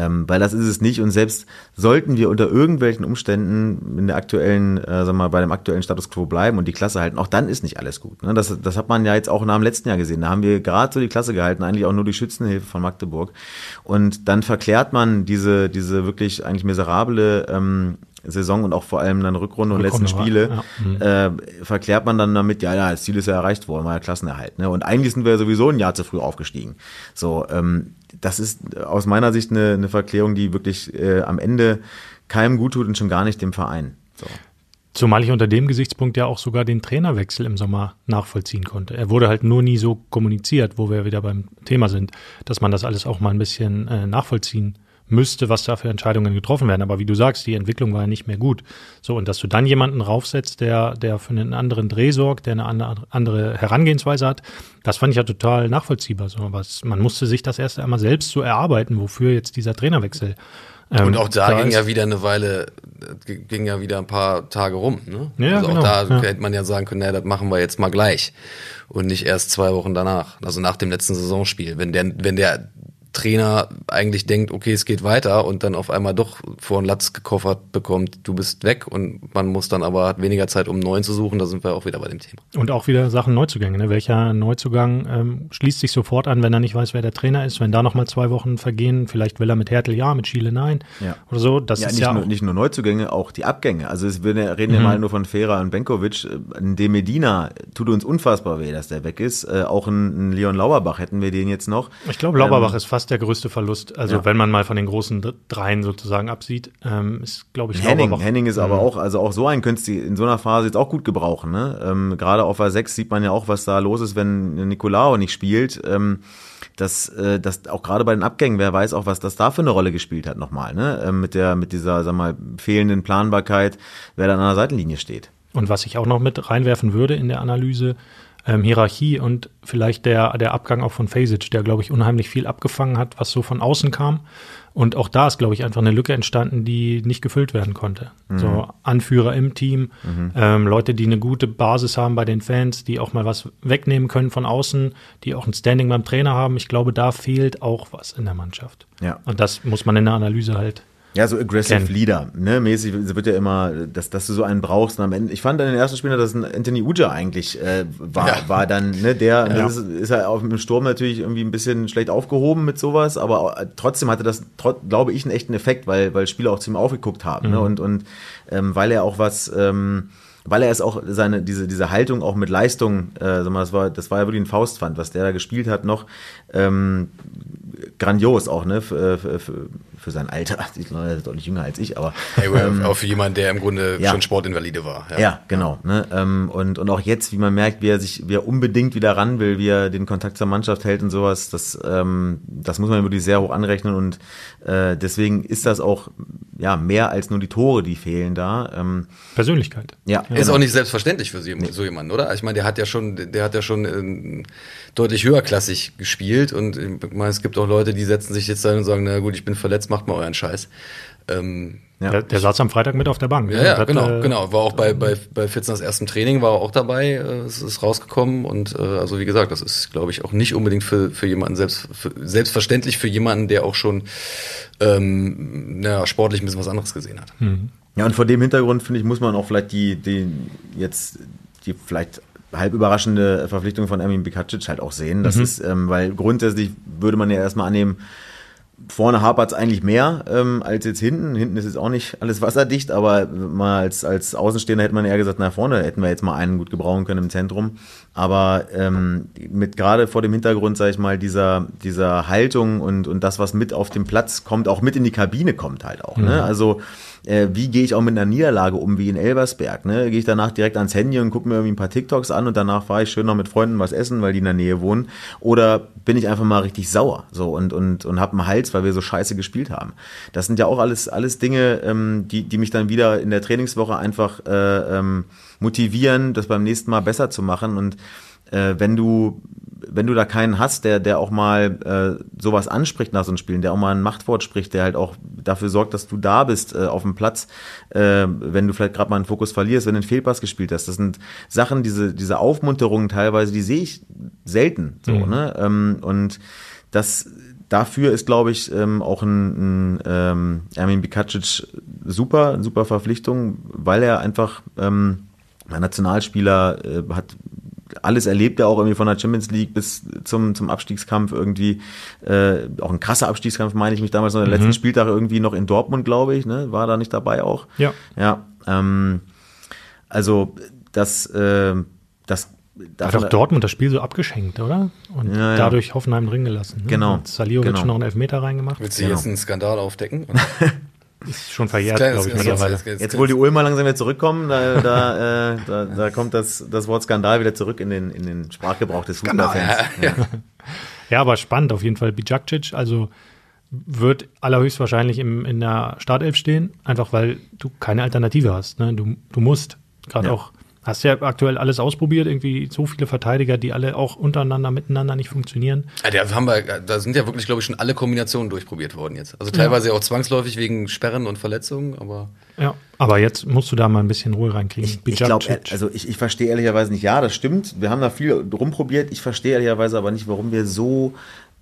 Ähm, weil das ist es nicht und selbst sollten wir unter irgendwelchen Umständen in der aktuellen, äh, sag mal, bei dem aktuellen Status Quo bleiben und die Klasse halten, auch dann ist nicht alles gut. Ne? Das, das hat man ja jetzt auch nach dem letzten Jahr gesehen. Da haben wir gerade so die Klasse gehalten, eigentlich auch nur die Schützenhilfe von Magdeburg. Und dann verklärt man diese, diese wirklich eigentlich miserable ähm, Saison und auch vor allem dann Rückrunde und letzten Rückrunde Spiele, ja. äh, verklärt man dann damit, ja, ja, das Ziel ist ja erreicht worden, war ja Klassenerhalt. Ne? Und eigentlich sind wir sowieso ein Jahr zu früh aufgestiegen. So, ähm, das ist aus meiner Sicht eine, eine Verklärung, die wirklich äh, am Ende keinem gut tut und schon gar nicht dem Verein. So. Zumal ich unter dem Gesichtspunkt ja auch sogar den Trainerwechsel im Sommer nachvollziehen konnte. Er wurde halt nur nie so kommuniziert, wo wir wieder beim Thema sind, dass man das alles auch mal ein bisschen äh, nachvollziehen müsste, was da für Entscheidungen getroffen werden. Aber wie du sagst, die Entwicklung war ja nicht mehr gut. So, und dass du dann jemanden raufsetzt, der, der für einen anderen Dreh sorgt, der eine andere, Herangehensweise hat, das fand ich ja total nachvollziehbar. So, aber es, man musste sich das erst einmal selbst so erarbeiten, wofür jetzt dieser Trainerwechsel. ähm, Und auch da, ging ist. ja wieder eine Weile, äh, ging ja wieder ein paar Tage rum. Ne? Ja, also auch genau, da ja. hätte man ja sagen können, naja, das machen wir jetzt mal gleich und nicht erst zwei Wochen danach, also nach dem letzten Saisonspiel. Wenn der, wenn der Trainer eigentlich denkt, okay, es geht weiter und dann auf einmal doch vor einen Latz gekoffert bekommt, du bist weg und man muss dann aber hat weniger Zeit, um einen neuen zu suchen, da sind wir auch wieder bei dem Thema. Und auch wieder Sachen Neuzugänge. Ne? Welcher Neuzugang ähm, schließt sich sofort an, wenn er nicht weiß, wer der Trainer ist? Wenn da nochmal zwei Wochen vergehen, vielleicht will er mit Hertel ja, mit Schiele nein Ja. oder so. Das ja, ist nicht, ja nur, nicht nur Neuzugänge, auch die Abgänge. Also es, wir reden ja mal nur von Fera und Benkovic. Ein De Medina tut uns unfassbar weh, dass der weg ist. Äh, auch ein, ein Leon Lauerbach hätten wir den jetzt noch. ich glaube, Lauberbach ist fast der größte Verlust. Also Ja. wenn man mal von den großen Dr- dreien sozusagen absieht, ähm, ist, glaube ich, Henning, Lauberbach. Henning ist aber auch, also auch so einen könntest du in so einer Phase jetzt auch gut gebrauchen. Ne? Ähm, Gerade auf A6 sieht man ja auch, was da los ist, wenn Nicolao nicht spielt. Ähm, dass, äh, dass auch gerade bei den Abgängen, wer weiß auch, was das da für eine Rolle gespielt hat nochmal, ne? Ähm, mit der, mit dieser, sag mal, fehlenden Planbarkeit, wer da an der Seitenlinie steht. Und was ich auch noch mit reinwerfen würde in der Analyse, ähm, Hierarchie und vielleicht der, der Abgang auch von Fasic, der, glaube ich, unheimlich viel abgefangen hat, was so von außen kam. Und auch da ist, glaube ich, einfach eine Lücke entstanden, die nicht gefüllt werden konnte. So Anführer im Team, ähm, Leute, die eine gute Basis haben bei den Fans, die auch mal was wegnehmen können von außen, die auch ein Standing beim Trainer haben. Ich glaube, da fehlt auch was in der Mannschaft. Ja. Und das muss man in der Analyse halt Ja, so aggressive kennen. Leader, ne, mäßig wird ja immer, dass, dass du so einen brauchst. Und am Ende, ich fand dann in den ersten Spielen, dass ein Anthony Uja eigentlich äh, war, Ja. war dann, ne, der, Ja. das ist, ist er auf dem Sturm natürlich irgendwie ein bisschen schlecht aufgehoben mit sowas, aber äh, trotzdem hatte das, trot, glaube ich, einen echten Effekt, weil, weil Spieler auch zu ihm aufgeguckt haben, ne, und, und ähm, weil er auch was, ähm, weil er es auch seine diese diese Haltung auch mit Leistung, äh, sag mal, das war das war ja wirklich ein Faustpfand, was der da gespielt hat noch ähm, grandios auch ne für, für, für, für sein Alter. Er ist deutlich jünger als ich, aber Hey, well, auch für jemanden, der im Grunde ja. schon Sportinvalide war. ja, genau. Ne? Ähm, und, und auch jetzt, wie man merkt, wie er sich, wie er unbedingt wieder ran will, wie er den Kontakt zur Mannschaft hält und sowas, das, ähm, das muss man wirklich sehr hoch anrechnen und äh, deswegen ist das auch ja mehr als nur die Tore, die fehlen da. Ähm, Persönlichkeit. ja, Ist genau. auch nicht selbstverständlich für so, so jemanden, oder? Ich meine, der hat ja schon, der hat ja schon ähm, deutlich höherklassig gespielt und ich meine, es gibt auch Leute, die setzen sich jetzt da und sagen, na gut, ich bin verletzt, macht mal euren Scheiß. Ähm, Ja. Der, der saß am Freitag mit auf der Bank. ja, ne? ja, Und hat, genau, äh, genau. War auch bei, bei, bei Fitzners ersten Training, war er auch dabei, äh, es ist rausgekommen und äh, also wie gesagt, das ist, glaube ich, auch nicht unbedingt für, für jemanden selbst, für, selbstverständlich für jemanden, der auch schon ähm, naja, sportlich ein bisschen was anderes gesehen hat. Ja, und vor dem Hintergrund, finde ich, muss man auch vielleicht die, die jetzt die vielleicht halb überraschende Verpflichtung von Ermin Bikacic halt auch sehen. Das ist, ähm, weil grundsätzlich würde man ja erstmal annehmen, vorne hapert es eigentlich mehr ähm, als jetzt hinten. Hinten ist jetzt auch nicht alles wasserdicht, aber mal als, als Außenstehender hätte man eher gesagt, na vorne hätten wir jetzt mal einen gut gebrauchen können im Zentrum. Aber ähm, mit gerade vor dem Hintergrund, sage ich mal, dieser, dieser Haltung und, und das, was mit auf den Platz kommt, auch mit in die Kabine kommt halt auch. Ne? Also äh, wie gehe ich auch mit einer Niederlage um, wie in Elversberg? Ne? Gehe ich danach direkt ans Handy und gucke mir irgendwie ein paar TikToks an und danach fahre ich schön noch mit Freunden was essen, weil die in der Nähe wohnen? Oder bin ich einfach mal richtig sauer so und, und, und habe einen Hals, weil wir so scheiße gespielt haben? Das sind ja auch alles, alles Dinge, ähm, die, die mich dann wieder in der Trainingswoche einfach äh, ähm, motivieren, das beim nächsten Mal besser zu machen. Und äh, wenn du wenn du da keinen hast, der, der auch mal äh, sowas anspricht nach so einem Spielen, der auch mal ein Machtwort spricht, der halt auch dafür sorgt, dass du da bist äh, auf dem Platz, äh, wenn du vielleicht gerade mal einen Fokus verlierst, wenn du einen Fehlpass gespielt hast. Das sind Sachen, diese, diese Aufmunterungen teilweise, die sehe ich selten so, ne? Ähm, und das dafür ist, glaube ich, ähm, auch ein, ein ähm, Ermin Bikacic super, super Verpflichtung, weil er einfach ähm, ein Nationalspieler äh, hat alles erlebt er auch irgendwie von der Champions League bis zum, zum Abstiegskampf irgendwie. Äh, auch ein krasser Abstiegskampf, meine ich mich damals noch, den letzten Spieltag irgendwie noch in Dortmund, glaube ich, ne? War da nicht dabei auch? Ja. Ja. Ähm, also das, äh, das Hat auch Dortmund das Spiel so abgeschenkt, oder? Und Ja, ja. dadurch Hoffenheim drin gelassen. Ne? Genau, Hat Saliovic genau. noch einen Elfmeter reingemacht. Willst du Genau. jetzt einen Skandal aufdecken? Ist schon verjährt, glaube ich, mittlerweile. das- das- Jetzt, wo die Ulmer langsam wieder zurückkommen, da, da, äh, da, da kommt das, das Wort Skandal wieder zurück in den, in den Sprachgebrauch des Fußballfans. Ja. Ja, aber spannend auf jeden Fall. Bijakcic, also wird allerhöchstwahrscheinlich im, in der Startelf stehen, einfach weil du keine Alternative hast. Ne? Du, du musst gerade Ja. auch, hast ja aktuell alles ausprobiert, irgendwie so viele Verteidiger, die alle auch untereinander, miteinander nicht funktionieren. Ja, da, haben wir, da sind ja wirklich, glaube ich, schon alle Kombinationen durchprobiert worden jetzt. Also teilweise auch zwangsläufig wegen Sperren und Verletzungen, aber Ja, aber jetzt musst du da mal ein bisschen Ruhe reinkriegen. Ich, ich glaube, also ich, ich verstehe ehrlicherweise nicht, ja, das stimmt. Wir haben da viel rumprobiert. Ich verstehe ehrlicherweise aber nicht, warum wir so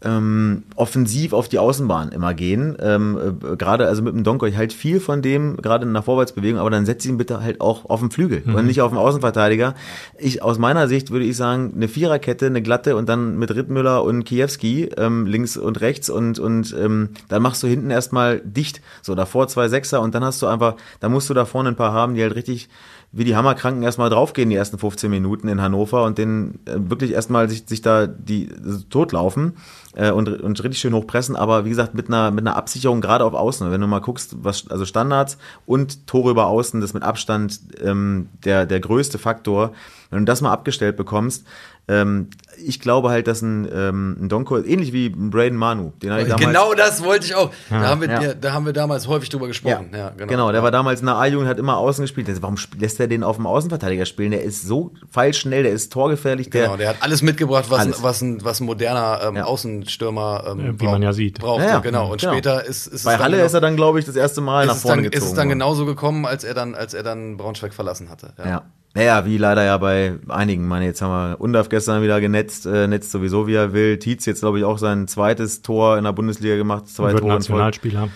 ähm, offensiv auf die Außenbahn immer gehen. Ähm, äh, gerade also mit dem Donko, ich halt viel von dem, gerade in der Vorwärtsbewegung, aber dann setz ihn bitte halt auch auf den Flügel und nicht auf den Außenverteidiger. Ich, aus meiner Sicht würde ich sagen, eine Viererkette, eine glatte und dann mit Rittmüller und Kiewski ähm, links und rechts und, und ähm, dann machst du hinten erstmal dicht. So, davor zwei Sechser und dann hast du einfach, da musst du da vorne ein paar haben, die halt richtig wie die Hammerkranken erstmal draufgehen die ersten 15 Minuten in Hannover und den äh, wirklich erstmal sich, sich da die totlaufen äh, und, und richtig schön hochpressen, aber wie gesagt mit einer mit einer Absicherung gerade auf Außen. Wenn du mal guckst, was also Standards und Tore über Außen, das mit Abstand ähm, der der größte Faktor. Wenn du das mal abgestellt bekommst, ähm, ich glaube halt, dass ein, ähm, ein Donko ähnlich wie ein Braden Manu, den habe ich damals genau das wollte ich auch. Da, haben wir, Ja. ja, da haben wir damals häufig drüber gesprochen. Ja, genau. der war damals in der A-Jugend, hat immer außen gespielt. Warum lässt er den auf dem Außenverteidiger spielen? Der ist so feilschnell, der ist torgefährlich, der, Genau, der hat alles mitgebracht, was, Alles. Ein, was, ein, was ein moderner ähm, Ja. Außenstürmer ähm, Ja, wie man ja sieht. braucht. Ja, ja. Genau. Und Genau. später ist, ist bei Halle genau- ist er dann, glaube ich, das erste Mal nach vorne dann, gezogen. ist es dann worden. genauso gekommen, als er dann, als er dann Braunschweig verlassen hatte. Ja. Naja, wie leider ja bei einigen. Ich meine, jetzt haben wir Undaf gestern wieder genetzt, äh, netzt sowieso wie er will. Tietz jetzt, glaube ich, auch sein zweites Tor in der Bundesliga gemacht. Zwei Wird Tore. Nationalspieler.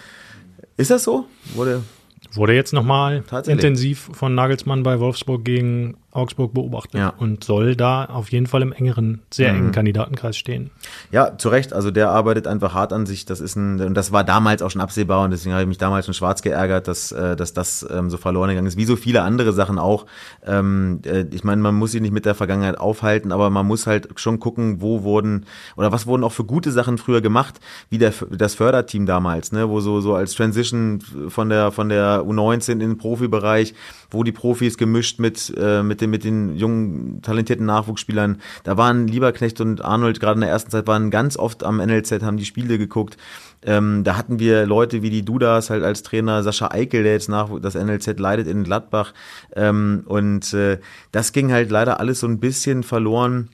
Ist das so? Wurde Wurde jetzt nochmal intensiv von Nagelsmann bei Wolfsburg gegen Augsburg beobachtet Ja. und soll da auf jeden Fall im engeren, sehr engen Kandidatenkreis stehen. Ja, zu Recht. Also der arbeitet einfach hart an sich. Das ist ein, und das war damals auch schon absehbar und deswegen habe ich mich damals schon schwarz geärgert, dass, äh, dass das ähm, so verloren gegangen ist. Wie so viele andere Sachen auch. Ähm, äh, ich meine, man muss sich nicht mit der Vergangenheit aufhalten, aber man muss halt schon gucken, wo wurden oder was wurden auch für gute Sachen früher gemacht, wie der, das Förderteam damals, ne, wo so, so als Transition von der, von der U19 in den Profibereich, wo die Profis gemischt mit, äh, mit, den, mit den jungen, talentierten Nachwuchsspielern. Da waren Lieberknecht und Arnold gerade in der ersten Zeit waren ganz oft am NLZ, haben die Spiele geguckt. Ähm, da hatten wir Leute wie die Dudas halt als Trainer, Sascha Eikel, der jetzt nach das NLZ leidet in Gladbach. Ähm, und äh, das ging halt leider alles so ein bisschen verloren.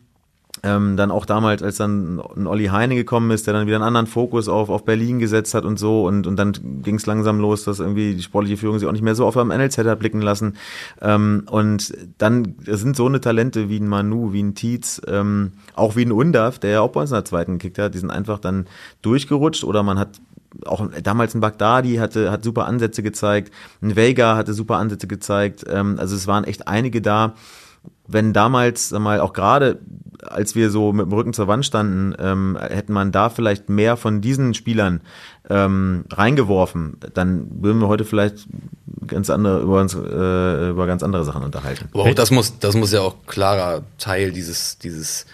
Ähm, dann auch damals, als dann ein Olli Heine gekommen ist, der dann wieder einen anderen Fokus auf, auf Berlin gesetzt hat und so. Und, und dann ging es langsam los, dass irgendwie die sportliche Führung sich auch nicht mehr so auf am NLZ hat blicken lassen. Ähm, und dann sind so eine Talente wie ein Manu, wie ein Tietz, ähm, auch wie ein Undaf, der ja auch bei uns in der zweiten gekickt hat, die sind einfach dann durchgerutscht. Oder man hat auch damals ein Bagdadi hatte, hat super Ansätze gezeigt, ein Vega hatte super Ansätze gezeigt, ähm, also es waren echt einige da, wenn damals mal auch gerade als wir so mit dem Rücken zur Wand standen, ähm, hätte man da vielleicht mehr von diesen Spielern ähm, reingeworfen, dann würden wir heute vielleicht ganz andere über uns äh, über ganz andere Sachen unterhalten. Aber auch das muss, das muss ja auch klarer Teil dieses, dieses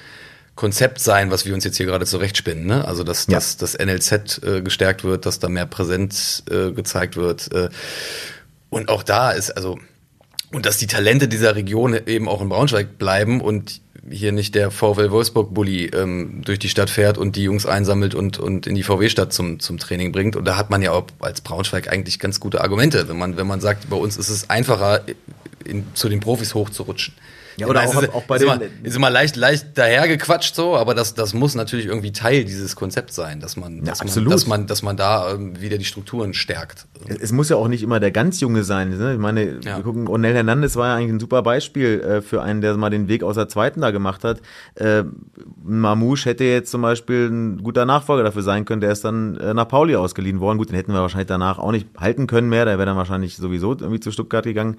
Konzept sein, was wir uns jetzt hier gerade zurechtspinnen. Ne? Also dass, Ja. dass das NLZ äh, gestärkt wird, dass da mehr Präsenz äh, gezeigt wird. Äh, und auch da ist, also, und dass die Talente dieser Region eben auch in Braunschweig bleiben und hier nicht der VfL Wolfsburg-Bully ähm, durch die Stadt fährt und die Jungs einsammelt und, und in die VW-Stadt zum, zum Training bringt. Und da hat man ja auch als Braunschweig eigentlich ganz gute Argumente, wenn man, wenn man sagt, bei uns ist es einfacher, in, zu den Profis hochzurutschen. Ja, oder auch- ist, auch bei ist, immer, ist immer leicht, leicht dahergequatscht so, aber das, das muss natürlich irgendwie Teil dieses Konzepts sein, dass man, Ja, dass man, dass man, dass man da ähm, wieder die Strukturen stärkt. Es muss ja auch nicht immer der ganz Junge sein. Ne? Ich meine, Ja. wir gucken, Onel Hernandez war ja eigentlich ein super Beispiel äh, für einen, der mal den Weg aus der zweiten da gemacht hat. Äh, Mamouche hätte jetzt zum Beispiel ein guter Nachfolger dafür sein können, der ist dann äh, nach Pauli ausgeliehen worden. Gut, den hätten wir wahrscheinlich danach auch nicht halten können mehr, der wäre dann wahrscheinlich sowieso irgendwie zu Stuttgart gegangen.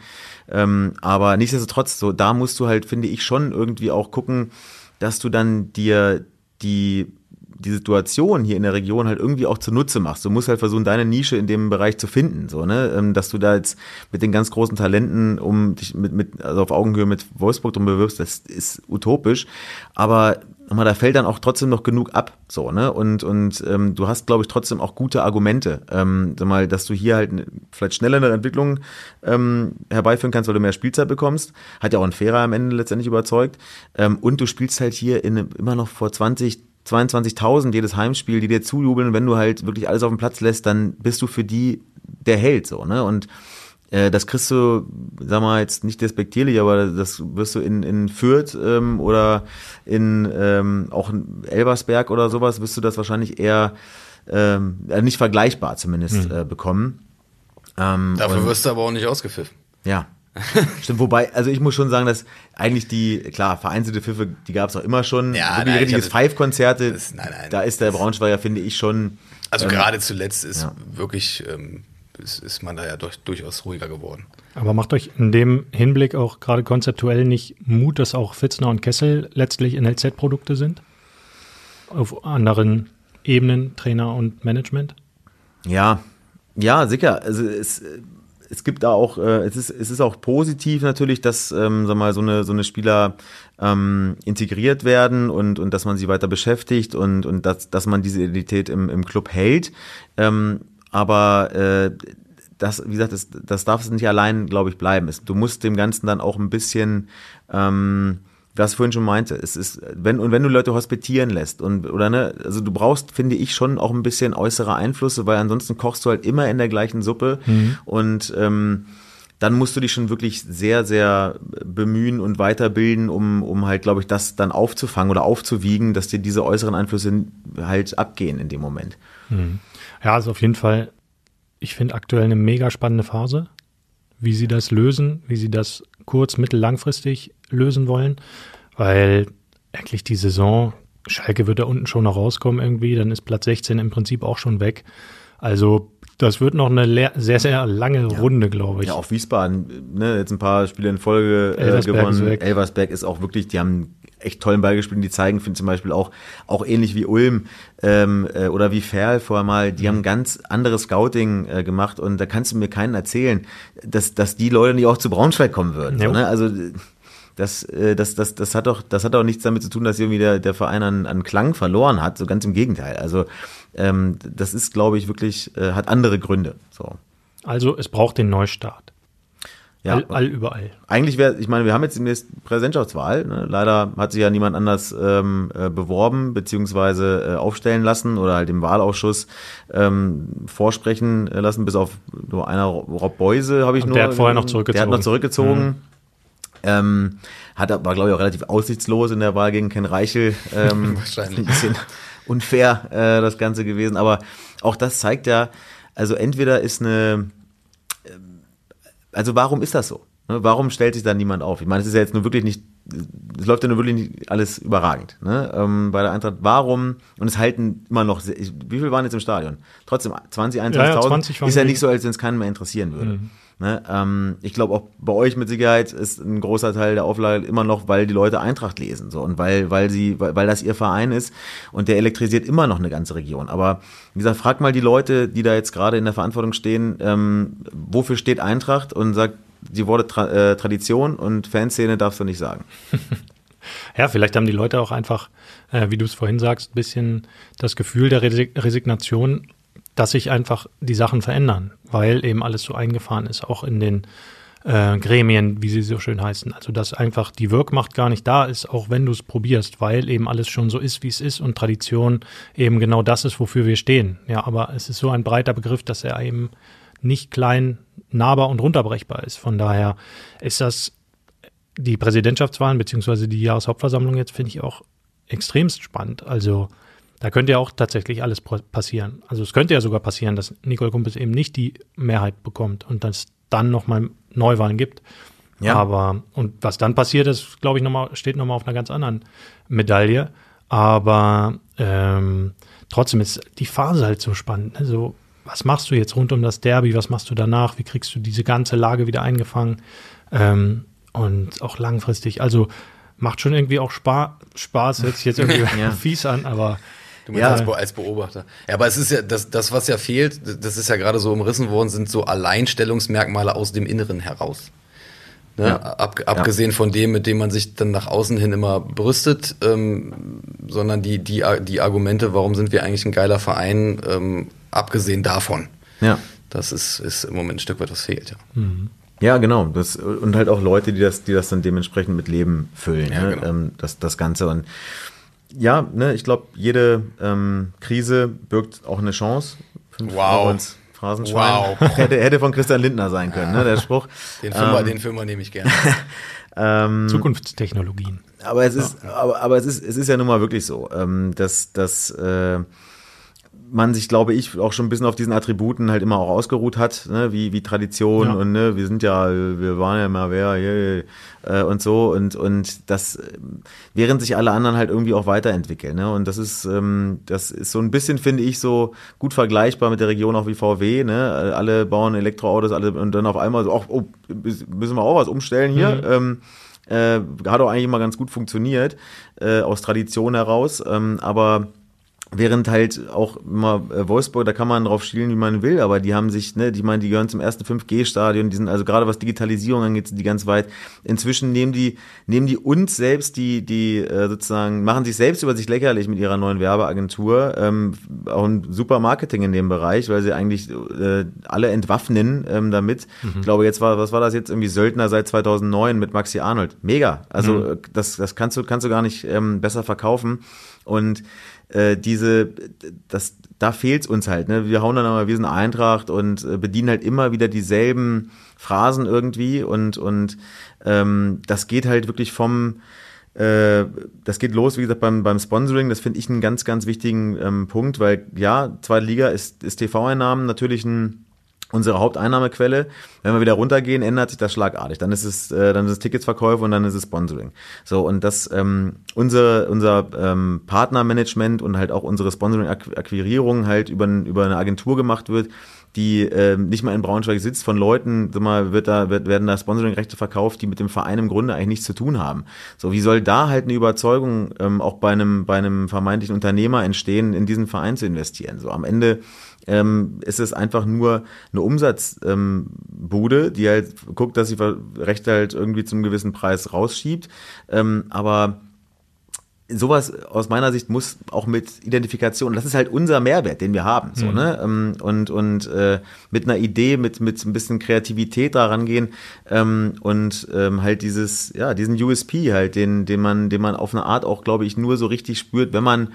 Ähm, aber nichtsdestotrotz, so da musst du halt, finde ich, schon irgendwie auch gucken, dass du dann dir die die Situation hier in der Region halt irgendwie auch zunutze machst. Du musst halt versuchen, deine Nische in dem Bereich zu finden, so, ne, Ähm, dass du da jetzt mit den ganz großen Talenten um dich mit, mit, also auf Augenhöhe mit Wolfsburg drum bewirbst, das ist utopisch. Aber da fällt dann auch trotzdem noch genug ab, so, ne, und, und, ähm, du hast, glaube ich, trotzdem auch gute Argumente, ähm, sag mal, dass du hier halt ne- vielleicht schneller eine Entwicklung, ähm, herbeiführen kannst, weil du mehr Spielzeit bekommst. Hat ja auch ein Fairer am Ende letztendlich überzeugt. Ähm, und du spielst halt hier in immer noch vor 20, 22.000 jedes Heimspiel, die dir zujubeln. Wenn du halt wirklich alles auf den Platz lässt, dann bist du für die der Held, so, ne? Und das kriegst du, sag mal jetzt nicht despektierlich, aber das wirst du in, in Fürth ähm, oder in ähm, auch in Elbersberg oder sowas, wirst du das wahrscheinlich eher ähm, äh, nicht vergleichbar zumindest äh, bekommen. Ähm, Dafür und- wirst du aber auch nicht ausgepfiffen. ja. Stimmt, wobei, also ich muss schon sagen, dass eigentlich die, klar, vereinzelte Pfiffe, die gab es auch immer schon. Ja, nein, ich richtiges Five-Konzerte, Das- nein, nein, da ist der Braunschweiger, finde ich, schon. Also ähm, gerade zuletzt ist ja. wirklich, ähm, ist, ist man da ja durch, durchaus ruhiger geworden. Aber macht euch in dem Hinblick auch gerade konzeptuell nicht Mut, dass auch Fitzner und Kessel letztlich NLZ-Produkte sind? Auf anderen Ebenen, Trainer und Management? Ja, ja, sicher. Also es, es gibt da auch, äh, es ist, es ist auch positiv natürlich, dass, ähm, sag mal, so eine, so eine Spieler ähm, integriert werden und, und dass man sie weiter beschäftigt und, und dass, dass man diese Identität im, im Club hält. Ähm, aber äh, das, wie gesagt, das, das darf es nicht allein, glaube ich, bleiben. Es, du musst dem Ganzen dann auch ein bisschen ähm, was ich vorhin schon meinte, es ist, wenn, und wenn du Leute hospitieren lässt und, oder ne, also du brauchst, finde ich, schon auch ein bisschen äußere Einflüsse, weil ansonsten kochst du halt immer in der gleichen Suppe und, ähm, dann musst du dich schon wirklich sehr, sehr bemühen und weiterbilden, um, um halt, glaube ich, das dann aufzufangen oder aufzuwiegen, dass dir diese äußeren Einflüsse halt abgehen in dem Moment. Ja, also auf jeden Fall, ich finde aktuell eine mega spannende Phase, wie sie das lösen, wie sie das kurz-, mittel-, langfristig lösen wollen, weil eigentlich die Saison, Schalke wird da unten schon noch rauskommen irgendwie, dann ist Platz 16 im Prinzip auch schon weg. Also das wird noch eine sehr, sehr lange Runde, glaube ich. Ja, auch Wiesbaden, ne, jetzt ein paar Spiele in Folge äh, ist gewonnen. weg. Elversberg ist auch wirklich, die haben echt tollen Ball gespielt. Die zeigen, finde ich zum Beispiel auch, auch ähnlich wie Ulm ähm, äh, oder wie Ferl vorher mal, die haben ganz anderes Scouting äh, gemacht und da kannst du mir keinen erzählen, dass, dass die Leute nicht auch zu Braunschweig kommen würden. Ja. So, ne? Also das, äh, das, das, das hat doch, das hat doch nichts damit zu tun, dass irgendwie der, der Verein an, an Klang verloren hat. So ganz im Gegenteil. Also ähm, das ist, glaube ich, wirklich, äh, hat andere Gründe. So. Also es braucht den Neustart. Ja, All, all überall. eigentlich wäre, ich meine, wir haben jetzt demnächst Präsidentschaftswahl. Ne? Leider hat sich ja niemand anders ähm, äh, beworben beziehungsweise äh, aufstellen lassen oder halt im Wahlausschuss ähm, vorsprechen äh, lassen, bis auf nur einer Rob Beuse habe ich Und nur. der hat vorher noch Der hat zurückgezogen. noch zurückgezogen. Ähm, hat, war, glaube ich, auch relativ aussichtslos in der Wahl gegen Ken Reichel. Ähm, Wahrscheinlich. Ein bisschen unfair äh, das Ganze gewesen. Aber auch das zeigt ja, also entweder ist eine also warum ist das so? Ne, Warum stellt sich da niemand auf? Ich meine, es ist ja jetzt nur wirklich nicht, es läuft ja nur wirklich nicht alles überragend. Ne? Ähm, bei der Eintracht, warum? Und es halten immer noch, wie viel waren jetzt im Stadion? Trotzdem 20, 21.000 Ja, ja, 20 waren ist ja nicht so, als wenn es keinen mehr interessieren würde. Ne? Ähm, ich glaube auch bei euch mit Sicherheit ist ein großer Teil der Auflage immer noch, weil die Leute Eintracht lesen so und weil weil sie weil, weil das ihr Verein ist und der elektrisiert immer noch eine ganze Region. Aber wie gesagt, frag mal die Leute, die da jetzt gerade in der Verantwortung stehen, ähm, wofür steht Eintracht und sagt die Worte Tra äh, Tradition und Fanszene darfst du nicht sagen. Ja, vielleicht haben die Leute auch einfach, äh, wie du es vorhin sagst, ein bisschen das Gefühl der Resig Resignation, dass sich einfach die Sachen verändern, weil eben alles so eingefahren ist, auch in den äh, Gremien, wie sie so schön heißen. Also dass einfach die Wirkmacht gar nicht da ist, auch wenn du es probierst, weil eben alles schon so ist, wie es ist und Tradition eben genau das ist, wofür wir stehen. Ja, aber es ist so ein breiter Begriff, dass er eben nicht klein, nahbar und runterbrechbar ist. Von daher ist das die Präsidentschaftswahlen beziehungsweise die Jahreshauptversammlung jetzt finde ich auch extremst spannend. Also da könnte ja auch tatsächlich alles passieren. Also es könnte ja sogar passieren, dass Nicole Kumpels eben nicht die Mehrheit bekommt und dass es dann nochmal Neuwahlen gibt. Ja. Aber und was dann passiert ist, glaube ich, noch mal, steht nochmal auf einer ganz anderen Medaille. Aber ähm, trotzdem ist die Phase halt so spannend. Ne? So, was machst du jetzt rund um das Derby? Was machst du danach? Wie kriegst du diese ganze Lage wieder eingefangen? Ähm, und auch langfristig. Also macht schon irgendwie auch Spa Spaß. Hört sich jetzt irgendwie Ja. fies an, aber Du meinst Ja. als, Be als Beobachter. Ja, aber es ist ja, das, das, was ja fehlt, das ist ja gerade so umrissen worden, sind so Alleinstellungsmerkmale aus dem Inneren heraus. Ne? Ja. Ab, abgesehen von dem, mit dem man sich dann nach außen hin immer brüstet, ähm, sondern die, die, die Argumente, warum sind wir eigentlich ein geiler Verein, ähm, abgesehen davon. Ja. Das ist, ist im Moment ein Stück weit was fehlt, ja. Ja, genau. Das, und halt auch Leute, die das, die das dann dementsprechend mit Leben füllen, Ja, ne? genau. ähm, das, das Ganze. Und ja, ne, ich glaube, jede ähm, Krise birgt auch eine Chance. Fünf Wow. Euro Phrasenschwein. Wow. hätte, hätte von Christian Lindner sein können, ne, der Spruch. Den Fünfer, Ähm, den Fünfer nehme ich gerne. ähm, Zukunftstechnologien. aber es ist, aber, aber es ist, es ist ja nun mal wirklich so, ähm, dass, dass äh, man sich, glaube ich, auch schon ein bisschen auf diesen Attributen halt immer auch ausgeruht hat, ne? wie, wie Tradition Ja. und ne, wir sind ja, wir waren ja mal wer, yeah, äh, und so und, und das, äh, während sich alle anderen halt irgendwie auch weiterentwickeln. Ne? Und das ist, ähm, das ist so ein bisschen, finde ich, so gut vergleichbar mit der Region auch wie VW. Ne? Alle bauen Elektroautos, alle und dann auf einmal so, ach, oh, müssen wir auch was umstellen hier. Ähm, äh, hat auch eigentlich immer ganz gut funktioniert, äh, aus Tradition heraus. Ähm, aber während halt auch immer äh, Wolfsburg, da kann man drauf schielen, wie man will, aber die haben sich, ne, die meinen, die gehören zum ersten 5G-Stadion, die sind also gerade was Digitalisierung angeht, sind die ganz weit. Inzwischen nehmen die, nehmen die uns selbst, die, die äh, sozusagen, machen sich selbst über sich lächerlich mit ihrer neuen Werbeagentur, ähm, auch ein super Marketing in dem Bereich, weil sie eigentlich äh, alle entwaffnen ähm, damit. Ich glaube, jetzt war, was war das jetzt irgendwie Söldner seit 2009 mit Maxi Arnold? Mega. Also äh, das, das kannst du, kannst du gar nicht ähm, besser verkaufen. Und äh, diese, das, da fehlt's uns halt. Ne? Wir hauen dann aber, wir sind Eintracht und äh, bedienen halt immer wieder dieselben Phrasen irgendwie und und ähm, das geht halt wirklich vom äh, das geht los, wie gesagt, beim, beim Sponsoring. Das finde ich einen ganz, ganz wichtigen ähm, Punkt, weil ja, zweite Liga ist, ist TV-Einnahmen natürlich ein unsere Haupteinnahmequelle. Wenn wir wieder runtergehen, ändert sich das schlagartig. Dann ist es, äh, dann ist es Ticketsverkäufe und dann ist es Sponsoring. So und das ähm, unser unser ähm, Partnermanagement und halt auch unsere Sponsoring-Akquirierung halt über über eine Agentur gemacht wird, die äh, nicht mal in Braunschweig sitzt, von Leuten, sag mal, wird da, wird, werden da Sponsoring-Rechte verkauft, die mit dem Verein im Grunde eigentlich nichts zu tun haben. So, wie soll da halt eine Überzeugung ähm, auch bei einem, bei einem vermeintlichen Unternehmer entstehen, in diesen Verein zu investieren? So, am Ende ähm, ist es einfach nur eine Umsatzbude, ähm, die halt guckt, dass sie Rechte halt irgendwie zum gewissen Preis rausschiebt. Ähm, aber sowas aus meiner Sicht muss auch mit Identifikation, das ist halt unser Mehrwert, den wir haben, so, mhm. ne, ähm, und, und, äh, mit einer Idee, mit, mit ein bisschen Kreativität da rangehen, ähm, und, ähm, halt dieses, ja, diesen USP halt, den, den man, den man auf eine Art auch, glaube ich, nur so richtig spürt, wenn man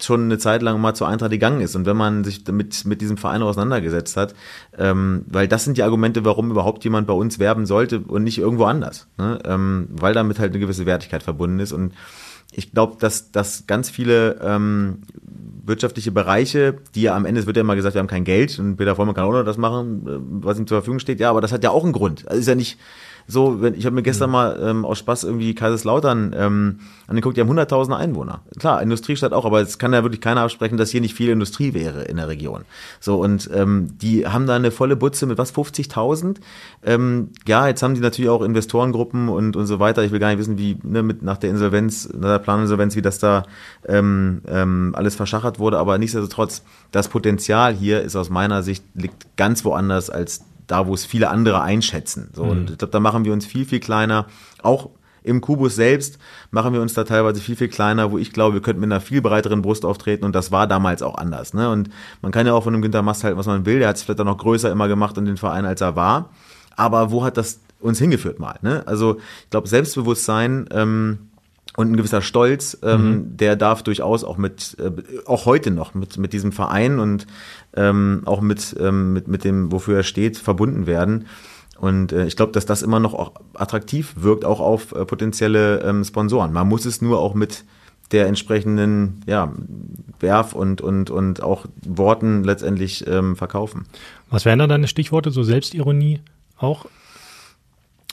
schon eine Zeit lang mal zur Eintracht gegangen ist und wenn man sich damit mit diesem Verein auseinandergesetzt hat, ähm, weil das sind die Argumente, warum überhaupt jemand bei uns werben sollte und nicht irgendwo anders, ne? ähm, weil damit halt eine gewisse Wertigkeit verbunden ist und ich glaube, dass, dass ganz viele ähm, wirtschaftliche Bereiche, die ja am Ende, es wird ja immer gesagt, wir haben kein Geld und Peter Vollmann kann auch noch das machen, äh, was ihm zur Verfügung steht. Ja, aber das hat ja auch einen Grund. Also ist ja nicht, so, wenn, ich habe mir gestern mhm. mal ähm, aus Spaß irgendwie Kaiserslautern ähm, angeguckt, die haben 100.000 Einwohner. Klar, Industriestadt auch, aber es kann ja wirklich keiner absprechen, dass hier nicht viel Industrie wäre in der Region. So, und ähm, die haben da eine volle Butze mit was, 50.000? Ähm, ja, jetzt haben die natürlich auch Investorengruppen und, und so weiter. Ich will gar nicht wissen, wie ne, mit nach der Insolvenz, nach der Planinsolvenz, wie das da ähm, ähm, alles verschachert wurde, aber nichtsdestotrotz, das Potenzial hier ist aus meiner Sicht liegt ganz woanders als da, wo es viele andere einschätzen. So, mhm. Und ich glaube, da machen wir uns viel, viel kleiner. Auch im Kubus selbst machen wir uns da teilweise viel, viel kleiner, wo ich glaube, wir könnten mit einer viel breiteren Brust auftreten und das war damals auch anders. Ne? Und man kann ja auch von dem Günter Mast halten, was man will. Der hat es vielleicht auch noch größer immer gemacht in den Verein, als er war. Aber wo hat das uns hingeführt mal? Ne? Also ich glaube, Selbstbewusstsein ähm, und ein gewisser Stolz, ähm, mhm. der darf durchaus auch mit, äh, auch heute noch mit, mit diesem Verein und ähm, auch mit, ähm, mit, mit dem, wofür er steht, verbunden werden. Und äh, ich glaube, dass das immer noch auch attraktiv wirkt, auch auf äh, potenzielle ähm, Sponsoren. Man muss es nur auch mit der entsprechenden ja, Werf und, und, und auch Worten letztendlich ähm, verkaufen. Was wären da deine Stichworte, so Selbstironie auch?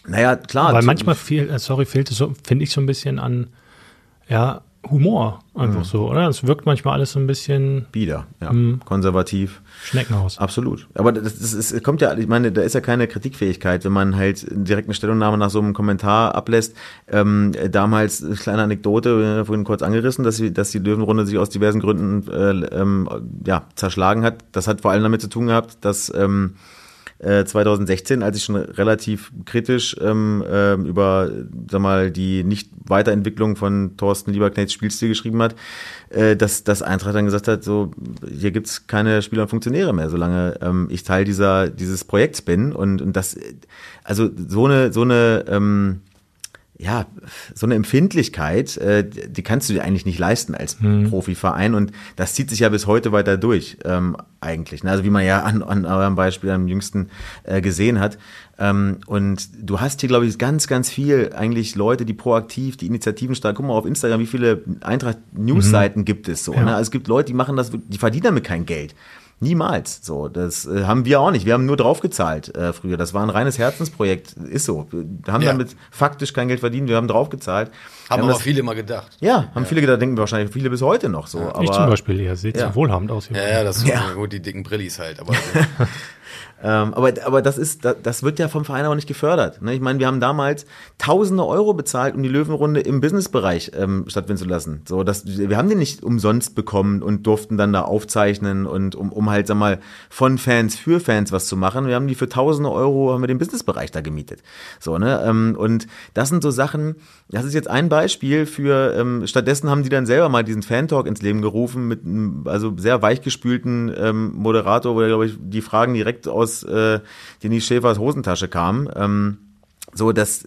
Naja, klar. Weil manchmal fehlt, äh, sorry, fehlt es so, finde ich so ein bisschen an, ja, Humor einfach mhm. so, oder? Es wirkt manchmal alles so ein bisschen bieder, ja, mh, konservativ. Schneckenhaus. Absolut. Aber das, das, ist, kommt ja, ich meine, da ist ja keine Kritikfähigkeit, wenn man halt direkt eine Stellungnahme nach so einem Kommentar ablässt. Ähm, damals, kleine Anekdote, äh, vorhin kurz angerissen, dass, sie, dass die Löwenrunde sich aus diversen Gründen äh, ähm, ja, zerschlagen hat. Das hat vor allem damit zu tun gehabt, dass ähm, 2016, äh, als ich schon relativ kritisch ähm, äh, über sag mal, die Nicht-Weiterentwicklung von Thorsten Lieberknechts Spielstil geschrieben hat, äh, dass, dass Eintracht dann gesagt hat, so hier gibt's keine Spieler und Funktionäre mehr, solange ähm, ich Teil dieser dieses Projekts bin. Und, und das also so eine so eine ähm, ja, so eine Empfindlichkeit, äh, die kannst du dir eigentlich nicht leisten als mhm. Profiverein und das zieht sich ja bis heute weiter durch ähm, eigentlich. Ne? Also wie man ja an, an eurem Beispiel am jüngsten äh, gesehen hat. Ähm, und du hast hier, glaube ich, ganz, ganz viel eigentlich Leute, die proaktiv die Initiativen starten. Guck mal auf Instagram, wie viele Eintracht-News-Seiten mhm. gibt es so. Ja. Ne? Also es gibt Leute, die machen das, die verdienen damit kein Geld. Niemals. So, das äh, haben wir auch nicht. Wir haben nur draufgezahlt äh, früher. Das war ein reines Herzensprojekt. Ist so. Wir haben ja. damit faktisch kein Geld verdient. Wir haben draufgezahlt. Haben, haben aber viele immer gedacht. Ja, haben ja. viele gedacht, denken wahrscheinlich viele bis heute noch so. Ja. Aber, ich zum Beispiel, ihr seht ja. so wohlhabend aus. Hier. Ja, ja, das ist ja. gut, die dicken Brillis halt. Aber Ähm, aber, aber das ist, das wird ja vom Verein auch nicht gefördert. Ne? Ich meine, wir haben damals tausende Euro bezahlt, um die Löwenrunde im Businessbereich ähm, stattfinden zu lassen. So, dass, wir haben die nicht umsonst bekommen und durften dann da aufzeichnen und um, um halt, sag mal, von Fans für Fans was zu machen. Wir haben die für tausende Euro, haben wir den Businessbereich da gemietet. So, ne? Ähm, und das sind so Sachen, das ist jetzt ein Beispiel für, ähm, stattdessen haben die dann selber mal diesen Fan-Talk ins Leben gerufen mit einem, also sehr weichgespülten ähm, Moderator, wo glaube ich, die Fragen direkt aus äh, Denise Schäfers Hosentasche kam. Ähm, so, das,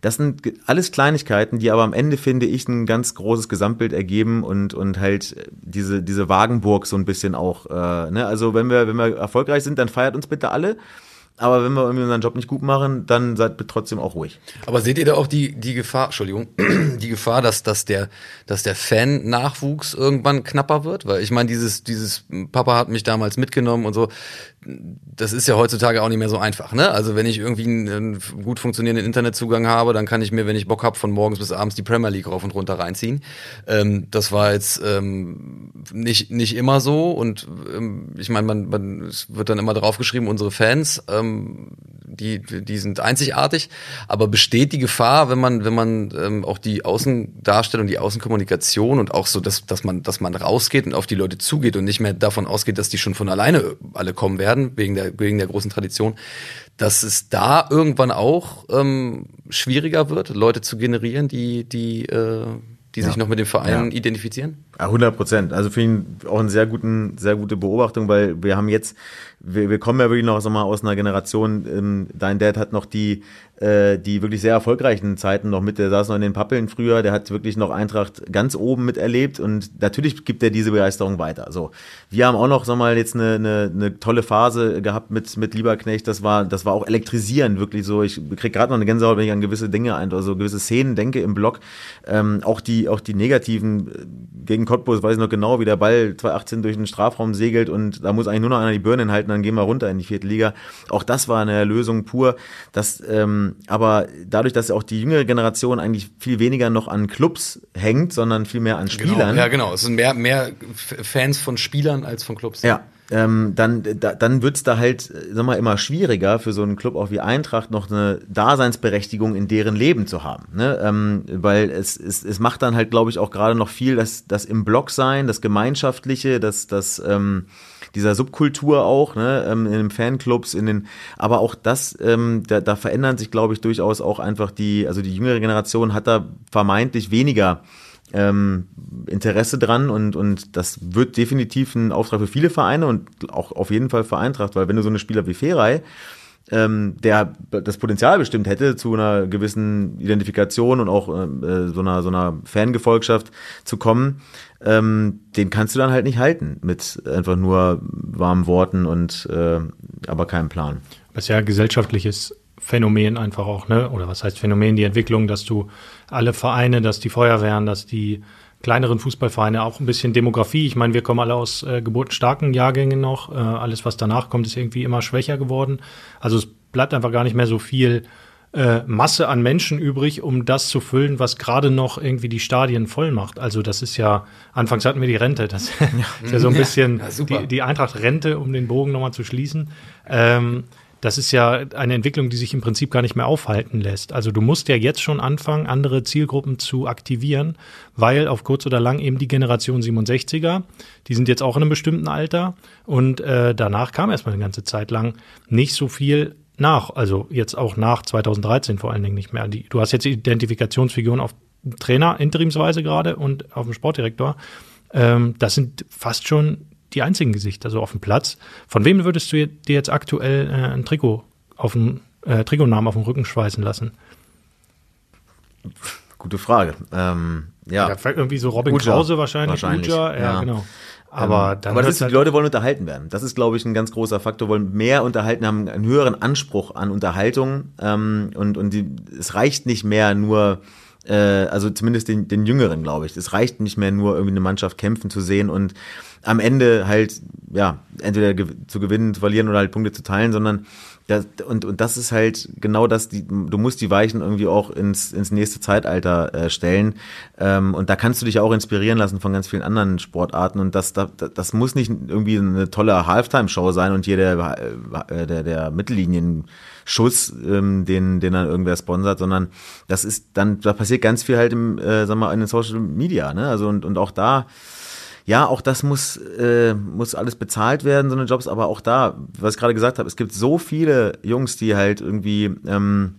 das sind alles Kleinigkeiten, die aber am Ende, finde ich, ein ganz großes Gesamtbild ergeben und, und halt diese, diese Wagenburg so ein bisschen auch, äh, ne? Also wenn wir, wenn wir erfolgreich sind, dann feiert uns bitte alle. Aber wenn wir irgendwie unseren Job nicht gut machen, dann seid trotzdem auch ruhig. Aber seht ihr da auch die, die Gefahr, Entschuldigung, die Gefahr, dass, dass der, dass der Fan-Nachwuchs irgendwann knapper wird? Weil ich meine, dieses, dieses Papa hat mich damals mitgenommen und so, das ist ja heutzutage auch nicht mehr so einfach. Ne? Also wenn ich irgendwie einen, gut funktionierenden Internetzugang habe, dann kann ich mir, wenn ich Bock habe, von morgens bis abends die Premier League rauf und runter reinziehen. Ähm, das war jetzt ähm, nicht, nicht immer so und ähm, ich meine, man, man es wird dann immer drauf geschrieben, unsere Fans, ähm, die, die sind einzigartig, aber besteht die Gefahr, wenn man, wenn man ähm, auch die Außendarstellung, die Außenkommunikation und auch so, dass, dass man, dass man rausgeht und auf die Leute zugeht und nicht mehr davon ausgeht, dass die schon von alleine alle kommen werden, wegen der, wegen der großen Tradition, dass es da irgendwann auch ähm, schwieriger wird, Leute zu generieren, die, die, äh, die sich noch mit dem Verein Ja. identifizieren? Ja, 100 Prozent. Also finde ich auch eine sehr, guten, sehr gute Beobachtung, weil wir haben jetzt, wir, wir kommen ja wirklich noch sag mal, aus einer Generation, ähm, dein Dad hat noch die, äh, die wirklich sehr erfolgreichen Zeiten noch mit, der saß noch in den Pappeln früher, der hat wirklich noch Eintracht ganz oben miterlebt und natürlich gibt er diese Begeisterung weiter. So, wir haben auch noch, sag mal, jetzt eine, eine, eine tolle Phase gehabt mit, mit Lieberknecht, das war, das war auch elektrisierend, wirklich so. Ich krieg gerade noch eine Gänsehaut, wenn ich an gewisse Dinge ein, also gewisse Szenen denke im Blog. Ähm, auch die, auch die negativen äh, gegen Cottbus, weiß ich noch genau, wie der Ball 2018 durch den Strafraum segelt und da muss eigentlich nur noch einer die Birnen halten, dann gehen wir runter in die vierte Liga. Auch das war eine Lösung pur. Das, ähm, aber dadurch, dass auch die jüngere Generation eigentlich viel weniger noch an Clubs hängt, sondern viel mehr an Spielern. Genau, ja, genau. Es sind mehr, mehr Fans von Spielern als von Clubs. Ja, ähm, dann, da, dann wird's da halt, sag mal, immer schwieriger für so einen Club auch wie Eintracht noch eine Daseinsberechtigung in deren Leben zu haben. Ne? Ähm, weil es, es, es macht dann halt, glaube ich, auch gerade noch viel, das, das im Block sein, das Gemeinschaftliche, das, das ähm, dieser Subkultur auch, ne, ähm, in den Fanclubs, in den, aber auch das, ähm, da, da verändern sich, glaube ich, durchaus auch einfach die, also die jüngere Generation hat da vermeintlich weniger ähm, Interesse dran und, und das wird definitiv ein Auftrag für viele Vereine und auch auf jeden Fall für Eintracht, weil wenn du so eine Spieler wie Ferei, ähm, der das Potenzial bestimmt hätte, zu einer gewissen Identifikation und auch äh, so einer so einer Fangefolgschaft zu kommen, ähm, den kannst du dann halt nicht halten mit einfach nur warmen Worten und äh, aber keinem Plan. Ist ja gesellschaftliches Phänomen einfach auch, ne? Oder was heißt Phänomen? Die Entwicklung, dass du alle Vereine, dass die Feuerwehren, dass die kleineren Fußballvereine auch ein bisschen Demografie. Ich meine, wir kommen alle aus äh, geburtenstarken Jahrgängen noch. Äh, alles, was danach kommt, ist irgendwie immer schwächer geworden. Also es bleibt einfach gar nicht mehr so viel äh, Masse an Menschen übrig, um das zu füllen, was gerade noch irgendwie die Stadien voll macht. Also das ist ja, anfangs hatten wir die Rente, das ist ja so ein bisschen Ja, die, die Eintracht-Rente, um den Bogen nochmal zu schließen. Ähm, das ist ja eine Entwicklung, die sich im Prinzip gar nicht mehr aufhalten lässt. Also du musst ja jetzt schon anfangen, andere Zielgruppen zu aktivieren, weil auf kurz oder lang eben die Generation 67er, die sind jetzt auch in einem bestimmten Alter und äh, danach kam erstmal eine ganze Zeit lang nicht so viel nach. Also jetzt auch nach 2013 vor allen Dingen nicht mehr. Die, du hast jetzt Identifikationsfiguren auf Trainer interimsweise gerade und auf dem Sportdirektor. Ähm, das sind fast schon die einzigen Gesichter so auf dem Platz. Von wem würdest du dir jetzt aktuell äh, ein Trikot auf dem äh, Trikotnamen auf dem Rücken schweißen lassen? Gute Frage. Ähm, ja. Ja, vielleicht irgendwie so Robin Uja. Krause wahrscheinlich, Wahrscheinlich, Uja, ja, ja. genau. Aber Ähm, dann aber das ist, die halt- Leute wollen unterhalten werden. Das ist, glaube ich, ein ganz großer Faktor. Wollen mehr unterhalten, haben einen höheren Anspruch an Unterhaltung ähm, und und die, es reicht nicht mehr nur, äh, also zumindest den, den Jüngeren, glaube ich. Es reicht nicht mehr nur irgendwie eine Mannschaft kämpfen zu sehen und am Ende halt ja entweder zu gewinnen, zu verlieren oder halt Punkte zu teilen, sondern das, und, und das ist halt genau das, die, du musst die Weichen irgendwie auch ins, ins nächste Zeitalter äh, stellen. Ähm, und da kannst du dich auch inspirieren lassen von ganz vielen anderen Sportarten. Und das, das, das muss nicht irgendwie eine tolle Halftime-Show sein und jeder äh, der, der Mittellinien-Schuss, ähm, den, den dann irgendwer sponsert, sondern das ist dann, da passiert ganz viel halt im, äh, sag mal, in den Social Media, ne? Also und, und auch da ja, auch das muss, äh, muss alles bezahlt werden, so eine Jobs, aber auch da, was ich gerade gesagt habe, es gibt so viele Jungs, die halt irgendwie ähm,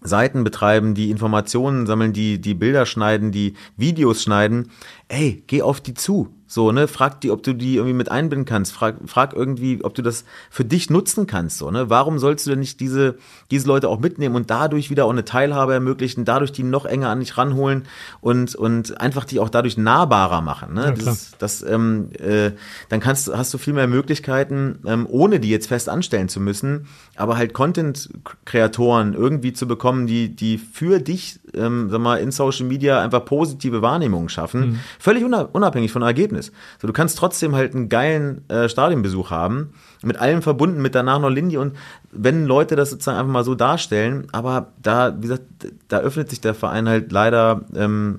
Seiten betreiben, die Informationen sammeln, die, die Bilder schneiden, die Videos schneiden. Ey, geh auf die zu. So, ne, frag die, ob du die irgendwie mit einbinden kannst. Frag, frag irgendwie, ob du das für dich nutzen kannst. So, ne? Warum sollst du denn nicht diese, diese Leute auch mitnehmen und dadurch wieder auch eine Teilhabe ermöglichen, dadurch die noch enger an dich ranholen und, und einfach die auch dadurch nahbarer machen. Ne? Ja, das, das, ähm, äh, dann kannst, hast du viel mehr Möglichkeiten, ähm, ohne die jetzt fest anstellen zu müssen, aber halt Content-Kreatoren irgendwie zu bekommen, die, die für dich, ähm, sag mal, in Social Media einfach positive Wahrnehmungen schaffen, völlig una- unabhängig von. Erlebnis. So, du kannst trotzdem halt einen geilen äh, Stadionbesuch haben, mit allem verbunden, mit danach noch Linie und wenn Leute das sozusagen einfach mal so darstellen, aber da, wie gesagt, da öffnet sich der Verein halt leider, ähm,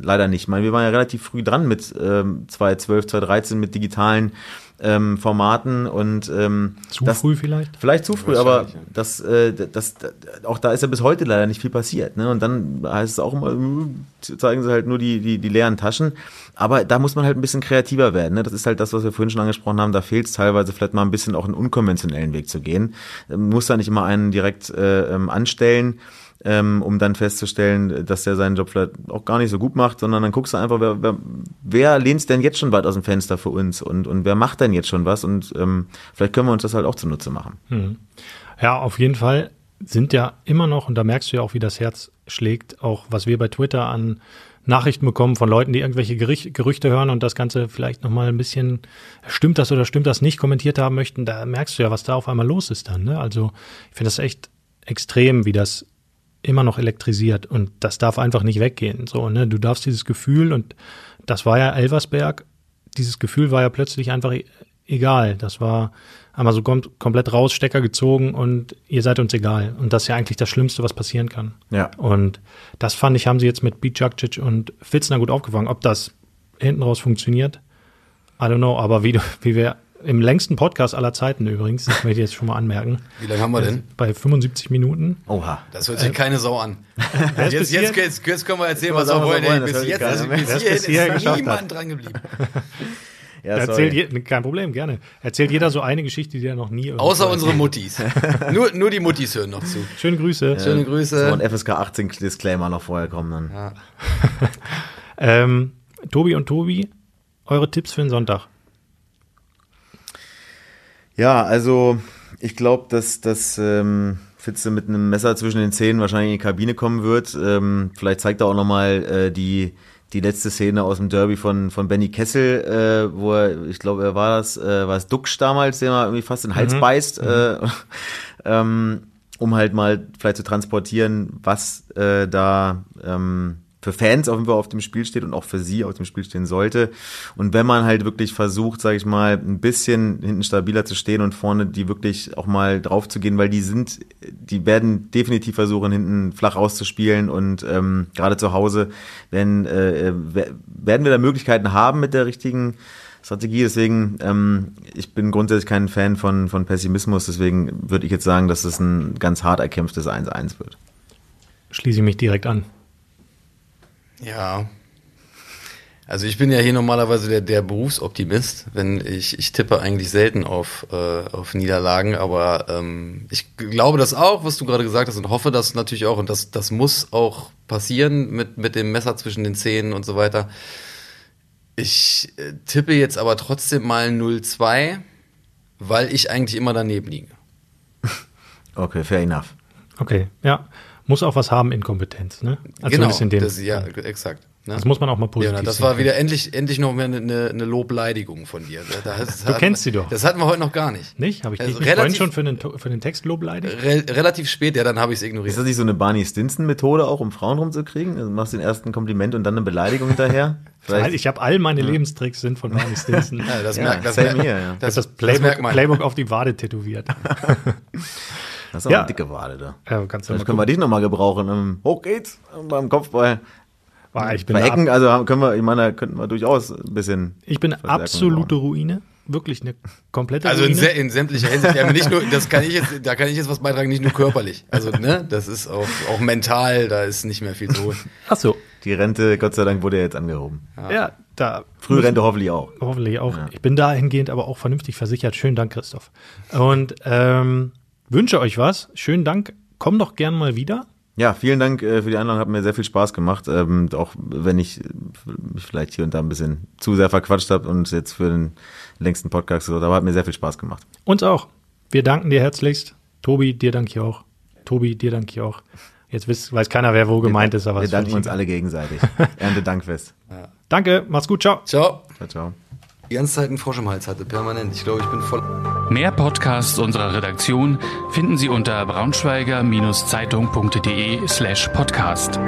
leider nicht. Ich meine, wir waren ja relativ früh dran mit ähm, 2012, 2013 mit digitalen ähm, Formaten und ähm, Zu das, früh vielleicht? Vielleicht zu früh, aber ja. das, äh, das, das, auch da ist ja bis heute leider nicht viel passiert. Ne? Und dann heißt es auch immer, äh, zeigen sie halt nur die, die, die leeren Taschen. Aber da muss man halt ein bisschen kreativer werden. Ne? Das ist halt das, was wir vorhin schon angesprochen haben. Da fehlt es teilweise vielleicht mal ein bisschen auch einen unkonventionellen Weg zu gehen. Man muss da nicht immer einen direkt äh, ähm, anstellen ähm, um dann festzustellen, dass der seinen Job vielleicht auch gar nicht so gut macht, sondern dann guckst du einfach, wer, wer, wer lehnt denn jetzt schon weit aus dem Fenster für uns und, und wer macht denn jetzt schon was und ähm, vielleicht können wir uns das halt auch zunutze machen. Mhm. Ja, auf jeden Fall sind ja immer noch, und da merkst du ja auch, wie das Herz schlägt, auch was wir bei Twitter an Nachrichten bekommen von Leuten, die irgendwelche Gericht, Gerüchte hören und das Ganze vielleicht nochmal ein bisschen, stimmt das oder stimmt das nicht, kommentiert haben möchten, da merkst du ja, was da auf einmal los ist dann. Ne? Also ich finde das echt extrem, wie das immer noch elektrisiert und das darf einfach nicht weggehen. So, ne? Du darfst dieses Gefühl und das war ja Elversberg, dieses Gefühl war ja plötzlich einfach e- egal. Das war einmal so kom komplett raus, Stecker gezogen und ihr seid uns egal. Und das ist ja eigentlich das Schlimmste, was passieren kann. Ja. Und das fand ich, haben sie jetzt mit Bicacic und Fitzner gut aufgefangen. Ob das hinten raus funktioniert, I don't know. Aber wie, du, wie wir im längsten Podcast aller Zeiten übrigens, das möchte ich jetzt schon mal anmerken, Wie lange haben wir denn? bei 75 Minuten. Oha. Das hört sich keine Sau an. Jetzt, hier- jetzt, jetzt, jetzt können wir erzählen, was wir wollen. wollen, Bis das jetzt, also bis bis hierher ist geschafft niemand hat. dran geblieben. Ja, Erzählt je, kein Problem, gerne. Erzählt jeder so eine Geschichte, die er noch nie Außer unsere Muttis. nur, nur die Muttis hören noch zu. Schöne Grüße. Schöne So Grüße. ein FSK 18 Disclaimer noch vorher kommen dann. Ja. Ähm, Tobi und Tobi, eure Tipps für den Sonntag. Ja, also ich glaube, dass, dass ähm, Fitze mit einem Messer zwischen den Zähnen wahrscheinlich in die Kabine kommen wird. Ähm, vielleicht zeigt er auch nochmal äh, die, die letzte Szene aus dem Derby von, von Benny Kessel, äh, wo er, ich glaube, er war das, äh, war es Duxch damals, der mal irgendwie fast in den Hals beißt, äh, ähm, um halt mal vielleicht zu transportieren, was äh, da ähm, für Fans auf jeden Fall auf dem Spiel steht und auch für sie auf dem Spiel stehen sollte. Und wenn man halt wirklich versucht, sage ich mal, ein bisschen hinten stabiler zu stehen und vorne die wirklich auch mal drauf zu gehen, weil die sind, die werden definitiv versuchen, hinten flach auszuspielen und ähm, gerade zu Hause werden, äh, we- werden wir da Möglichkeiten haben mit der richtigen Strategie. Deswegen, ähm, ich bin grundsätzlich kein Fan von, von Pessimismus, deswegen würde ich jetzt sagen, dass es ein ganz hart erkämpftes 1-1 wird. Schließe ich mich direkt an. Ja. Also ich bin ja hier normalerweise der, der Berufsoptimist, wenn ich, ich tippe eigentlich selten auf, äh, auf Niederlagen, aber ähm, ich glaube das auch, was du gerade gesagt hast und hoffe das natürlich auch und das, das muss auch passieren mit, mit dem Messer zwischen den Zähnen und so weiter. Ich äh, tippe jetzt aber trotzdem mal 0-2, weil ich eigentlich immer daneben liege. Okay, fair enough. Okay, ja. Muss auch was haben, Inkompetenz, ne? Also zumindest in dem, das, ja, exakt. Ne? das muss man auch mal positiv Ja, das sehen war wieder endlich, endlich noch mehr eine, eine Lobleidigung von dir. Da, das, Du kennst sie doch. Das hatten wir heute noch gar nicht. Nicht? Habe ich dich Also nicht vorhin relativ- schon für den, für den Text Lob beleidigt? Re relativ spät, ja, dann habe ich es Ist ignoriert. das nicht so eine Barney Stinson-Methode auch, um Frauen rumzukriegen? Also machst den ersten Kompliment und dann eine Beleidigung hinterher? Weil ich habe all meine Lebenstricks sind von Barney Stinson. Ja, das, Ja, merkt, das, merkt, ja. Das, das das Playbook, merkt man. Playbook auf die Wade tätowiert. das ist auch Ja. eine dicke Wade da. ja, kannst du Vielleicht können wir dich nochmal gebrauchen. Hoch geht's beim Kopfball. Boah, ich bin, Bei Ecken, also können wir, ich meine, da könnten wir durchaus ein bisschen. ich bin absolute brauchen. Ruine. Wirklich eine komplette Also in, Ruine. in sämtlicher Hinsicht. Ja, nicht nur, das kann ich jetzt, da kann ich jetzt was beitragen, nicht nur körperlich. Also, ne, das ist auch, auch mental, da ist nicht mehr viel zu holen. Ach so. Die Rente, Gott sei Dank, wurde ja jetzt angehoben. Ja, da. Frühe Rente hoffentlich auch. Hoffentlich auch. Ich bin dahingehend aber auch vernünftig versichert. Schönen Dank, Christoph. Und ähm, wünsche euch was. Schönen Dank. Komm doch gern mal wieder. Ja, vielen Dank äh, für die Einladung, hat mir sehr viel Spaß gemacht. Ähm, auch wenn ich mich vielleicht hier und da ein bisschen zu sehr verquatscht habe und jetzt für den längsten Podcast so, aber hat mir sehr viel Spaß gemacht. Uns auch. Wir danken dir herzlichst. Tobi, dir danke ich auch. Tobi, dir danke ich auch. Jetzt weiß, weiß keiner, wer wo gemeint ist, aber Wir danken uns alle gegenseitig. Ernte Dankfest. Danke, mach's gut, ciao. Ciao. Ciao, ciao. Die ganze Zeit einen Frosch im Hals hatte, permanent. Ich glaube, ich bin voll. Mehr Podcasts unserer Redaktion finden Sie unter braunschweiger-zeitung.de slash podcast.